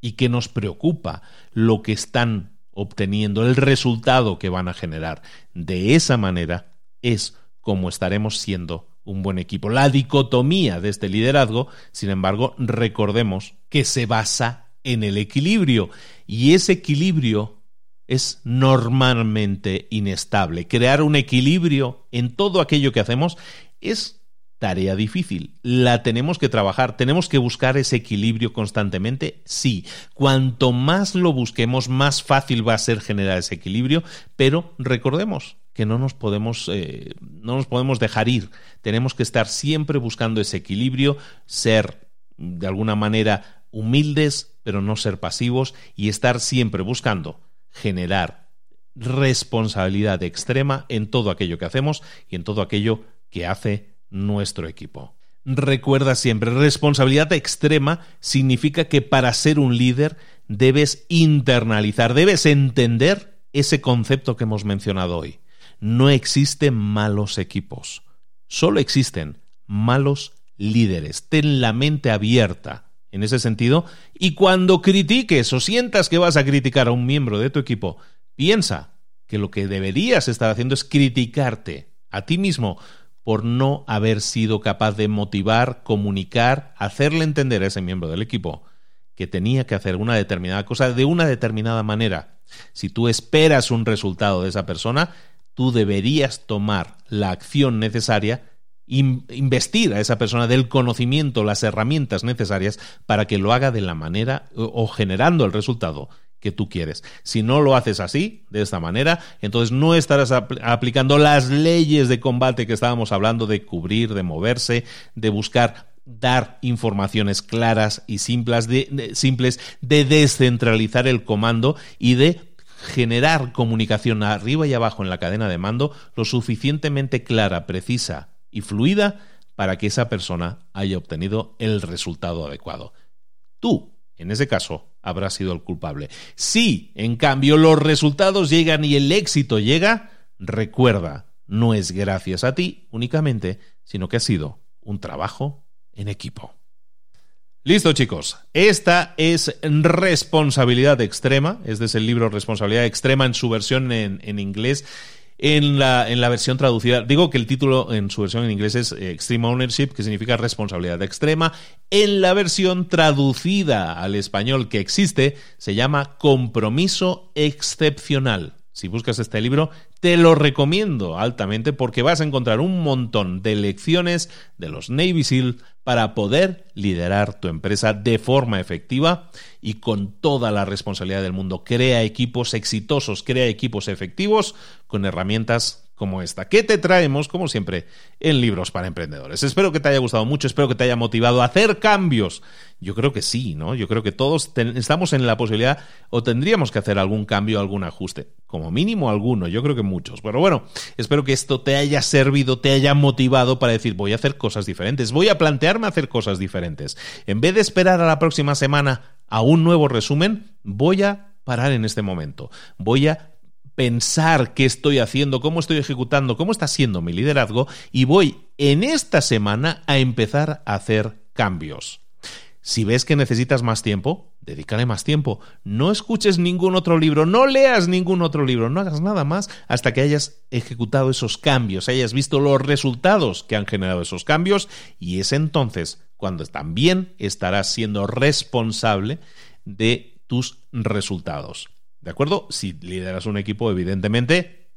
Y que nos preocupa lo que están obteniendo, el resultado que van a generar. De esa manera es como estaremos siendo un buen equipo. La dicotomía de este liderazgo, sin embargo, recordemos que se basa en el equilibrio y ese equilibrio es normalmente inestable. Crear un equilibrio en todo aquello que hacemos es tarea difícil. La tenemos que trabajar, tenemos que buscar ese equilibrio constantemente. Sí, cuanto más lo busquemos, más fácil va a ser generar ese equilibrio, pero recordemos que no nos podemos, eh, no nos podemos dejar ir. Tenemos que estar siempre buscando ese equilibrio, ser de alguna manera humildes, pero no ser pasivos y estar siempre buscando generar responsabilidad extrema en todo aquello que hacemos y en todo aquello que hace nuestro equipo. Recuerda siempre, responsabilidad extrema significa que para ser un líder debes internalizar, debes entender ese concepto que hemos mencionado hoy. No existen malos equipos, solo existen malos líderes. Ten la mente abierta en ese sentido y cuando critiques o sientas que vas a criticar a un miembro de tu equipo, piensa que lo que deberías estar haciendo es criticarte a ti mismo por no haber sido capaz de motivar, comunicar, hacerle entender a ese miembro del equipo que tenía que hacer una determinada cosa de una determinada manera. Si tú esperas un resultado de esa persona, tú deberías tomar la acción necesaria, investir a esa persona del conocimiento, las herramientas necesarias para que lo haga de la manera o generando el resultado que tú quieres. Si no lo haces así, de esta manera, entonces no estarás aplicando las leyes de combate que estábamos hablando de cubrir, de moverse, de buscar dar informaciones claras y simples de, simples de descentralizar el comando y de generar comunicación arriba y abajo en la cadena de mando lo suficientemente clara, precisa y fluida para que esa persona haya obtenido el resultado adecuado. Tú, en ese caso, habrá sido el culpable. Si, en cambio, los resultados llegan y el éxito llega, recuerda, no es gracias a ti únicamente, sino que ha sido un trabajo en equipo. Listo chicos, esta es responsabilidad extrema, este es el libro Responsabilidad extrema en su versión en, en inglés en la, en la versión traducida, digo que el título en su versión en inglés es eh, Extreme Ownership, que significa responsabilidad extrema. En la versión traducida al español que existe, se llama Compromiso Excepcional. Si buscas este libro, te lo recomiendo altamente porque vas a encontrar un montón de lecciones de los Navy SEAL para poder liderar tu empresa de forma efectiva y con toda la responsabilidad del mundo. Crea equipos exitosos, crea equipos efectivos con herramientas como esta, que te traemos, como siempre, en Libros para Emprendedores. Espero que te haya gustado mucho, espero que te haya motivado a hacer cambios. Yo creo que sí, ¿no? Yo creo que todos estamos en la posibilidad o tendríamos que hacer algún cambio, algún ajuste. Como mínimo alguno, yo creo que muchos. Pero bueno, espero que esto te haya servido, te haya motivado para decir, voy a hacer cosas diferentes, voy a plantearme hacer cosas diferentes. En vez de esperar a la próxima semana a un nuevo resumen, voy a parar en este momento. Voy a pensar qué estoy haciendo, cómo estoy ejecutando, cómo está siendo mi liderazgo y voy en esta semana a empezar a hacer cambios. Si ves que necesitas más tiempo, dedícale más tiempo. No escuches ningún otro libro, no leas ningún otro libro, no hagas nada más hasta que hayas ejecutado esos cambios, hayas visto los resultados que han generado esos cambios y es entonces cuando también estarás siendo responsable de tus resultados. ¿De acuerdo? Si lideras un equipo, evidentemente,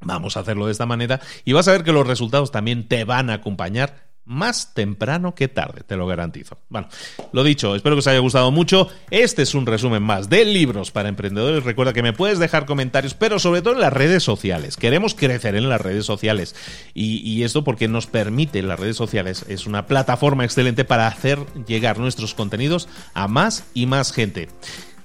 vamos a hacerlo de esta manera y vas a ver que los resultados también te van a acompañar más temprano que tarde, te lo garantizo. Bueno, lo dicho, espero que os haya gustado mucho. Este es un resumen más de libros para emprendedores. Recuerda que me puedes dejar comentarios, pero sobre todo en las redes sociales. Queremos crecer en las redes sociales. Y, y esto porque nos permite, las redes sociales, es una plataforma excelente para hacer llegar nuestros contenidos a más y más gente.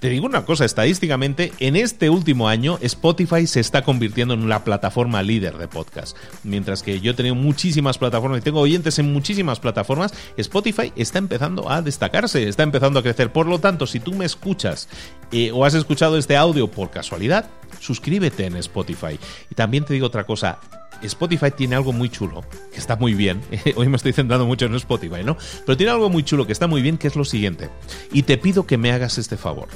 Te digo una cosa, estadísticamente, en este último año Spotify se está convirtiendo en una plataforma líder de podcast. Mientras que yo he tenido muchísimas plataformas y tengo oyentes en muchísimas plataformas, Spotify está empezando a destacarse, está empezando a crecer. Por lo tanto, si tú me escuchas eh, o has escuchado este audio por casualidad, suscríbete en Spotify. Y también te digo otra cosa, Spotify tiene algo muy chulo, que está muy bien. Hoy me estoy centrando mucho en Spotify, ¿no? Pero tiene algo muy chulo que está muy bien, que es lo siguiente. Y te pido que me hagas este favor.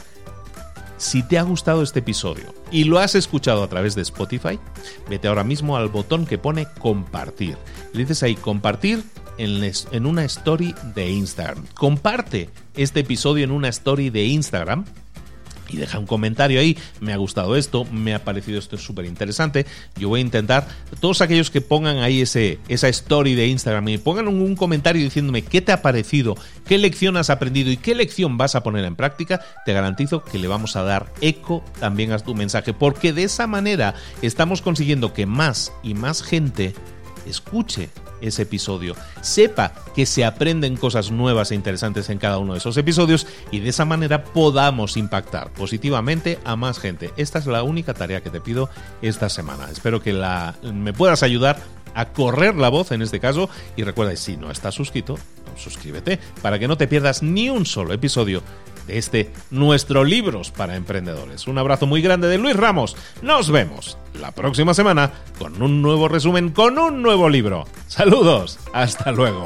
Si te ha gustado este episodio y lo has escuchado a través de Spotify, vete ahora mismo al botón que pone compartir. Le dices ahí compartir en, en una story de Instagram. Comparte este episodio en una story de Instagram y deja un comentario ahí, me ha gustado esto, me ha parecido esto súper interesante, yo voy a intentar, todos aquellos que pongan ahí ese, esa story de Instagram y pongan un comentario diciéndome qué te ha parecido, qué lección has aprendido y qué lección vas a poner en práctica, te garantizo que le vamos a dar eco también a tu mensaje, porque de esa manera estamos consiguiendo que más y más gente escuche ese episodio, sepa que se aprenden cosas nuevas e interesantes en cada uno de esos episodios y de esa manera podamos impactar positivamente a más gente. Esta es la única tarea que te pido esta semana. Espero que me puedas ayudar a correr la voz en este caso y recuerda, si no estás suscrito, suscríbete para que no te pierdas ni un solo episodio de este nuestro Libros para Emprendedores. Un abrazo muy grande de Luis Ramos. Nos vemos la próxima semana con un nuevo resumen, con un nuevo libro. Saludos, hasta luego.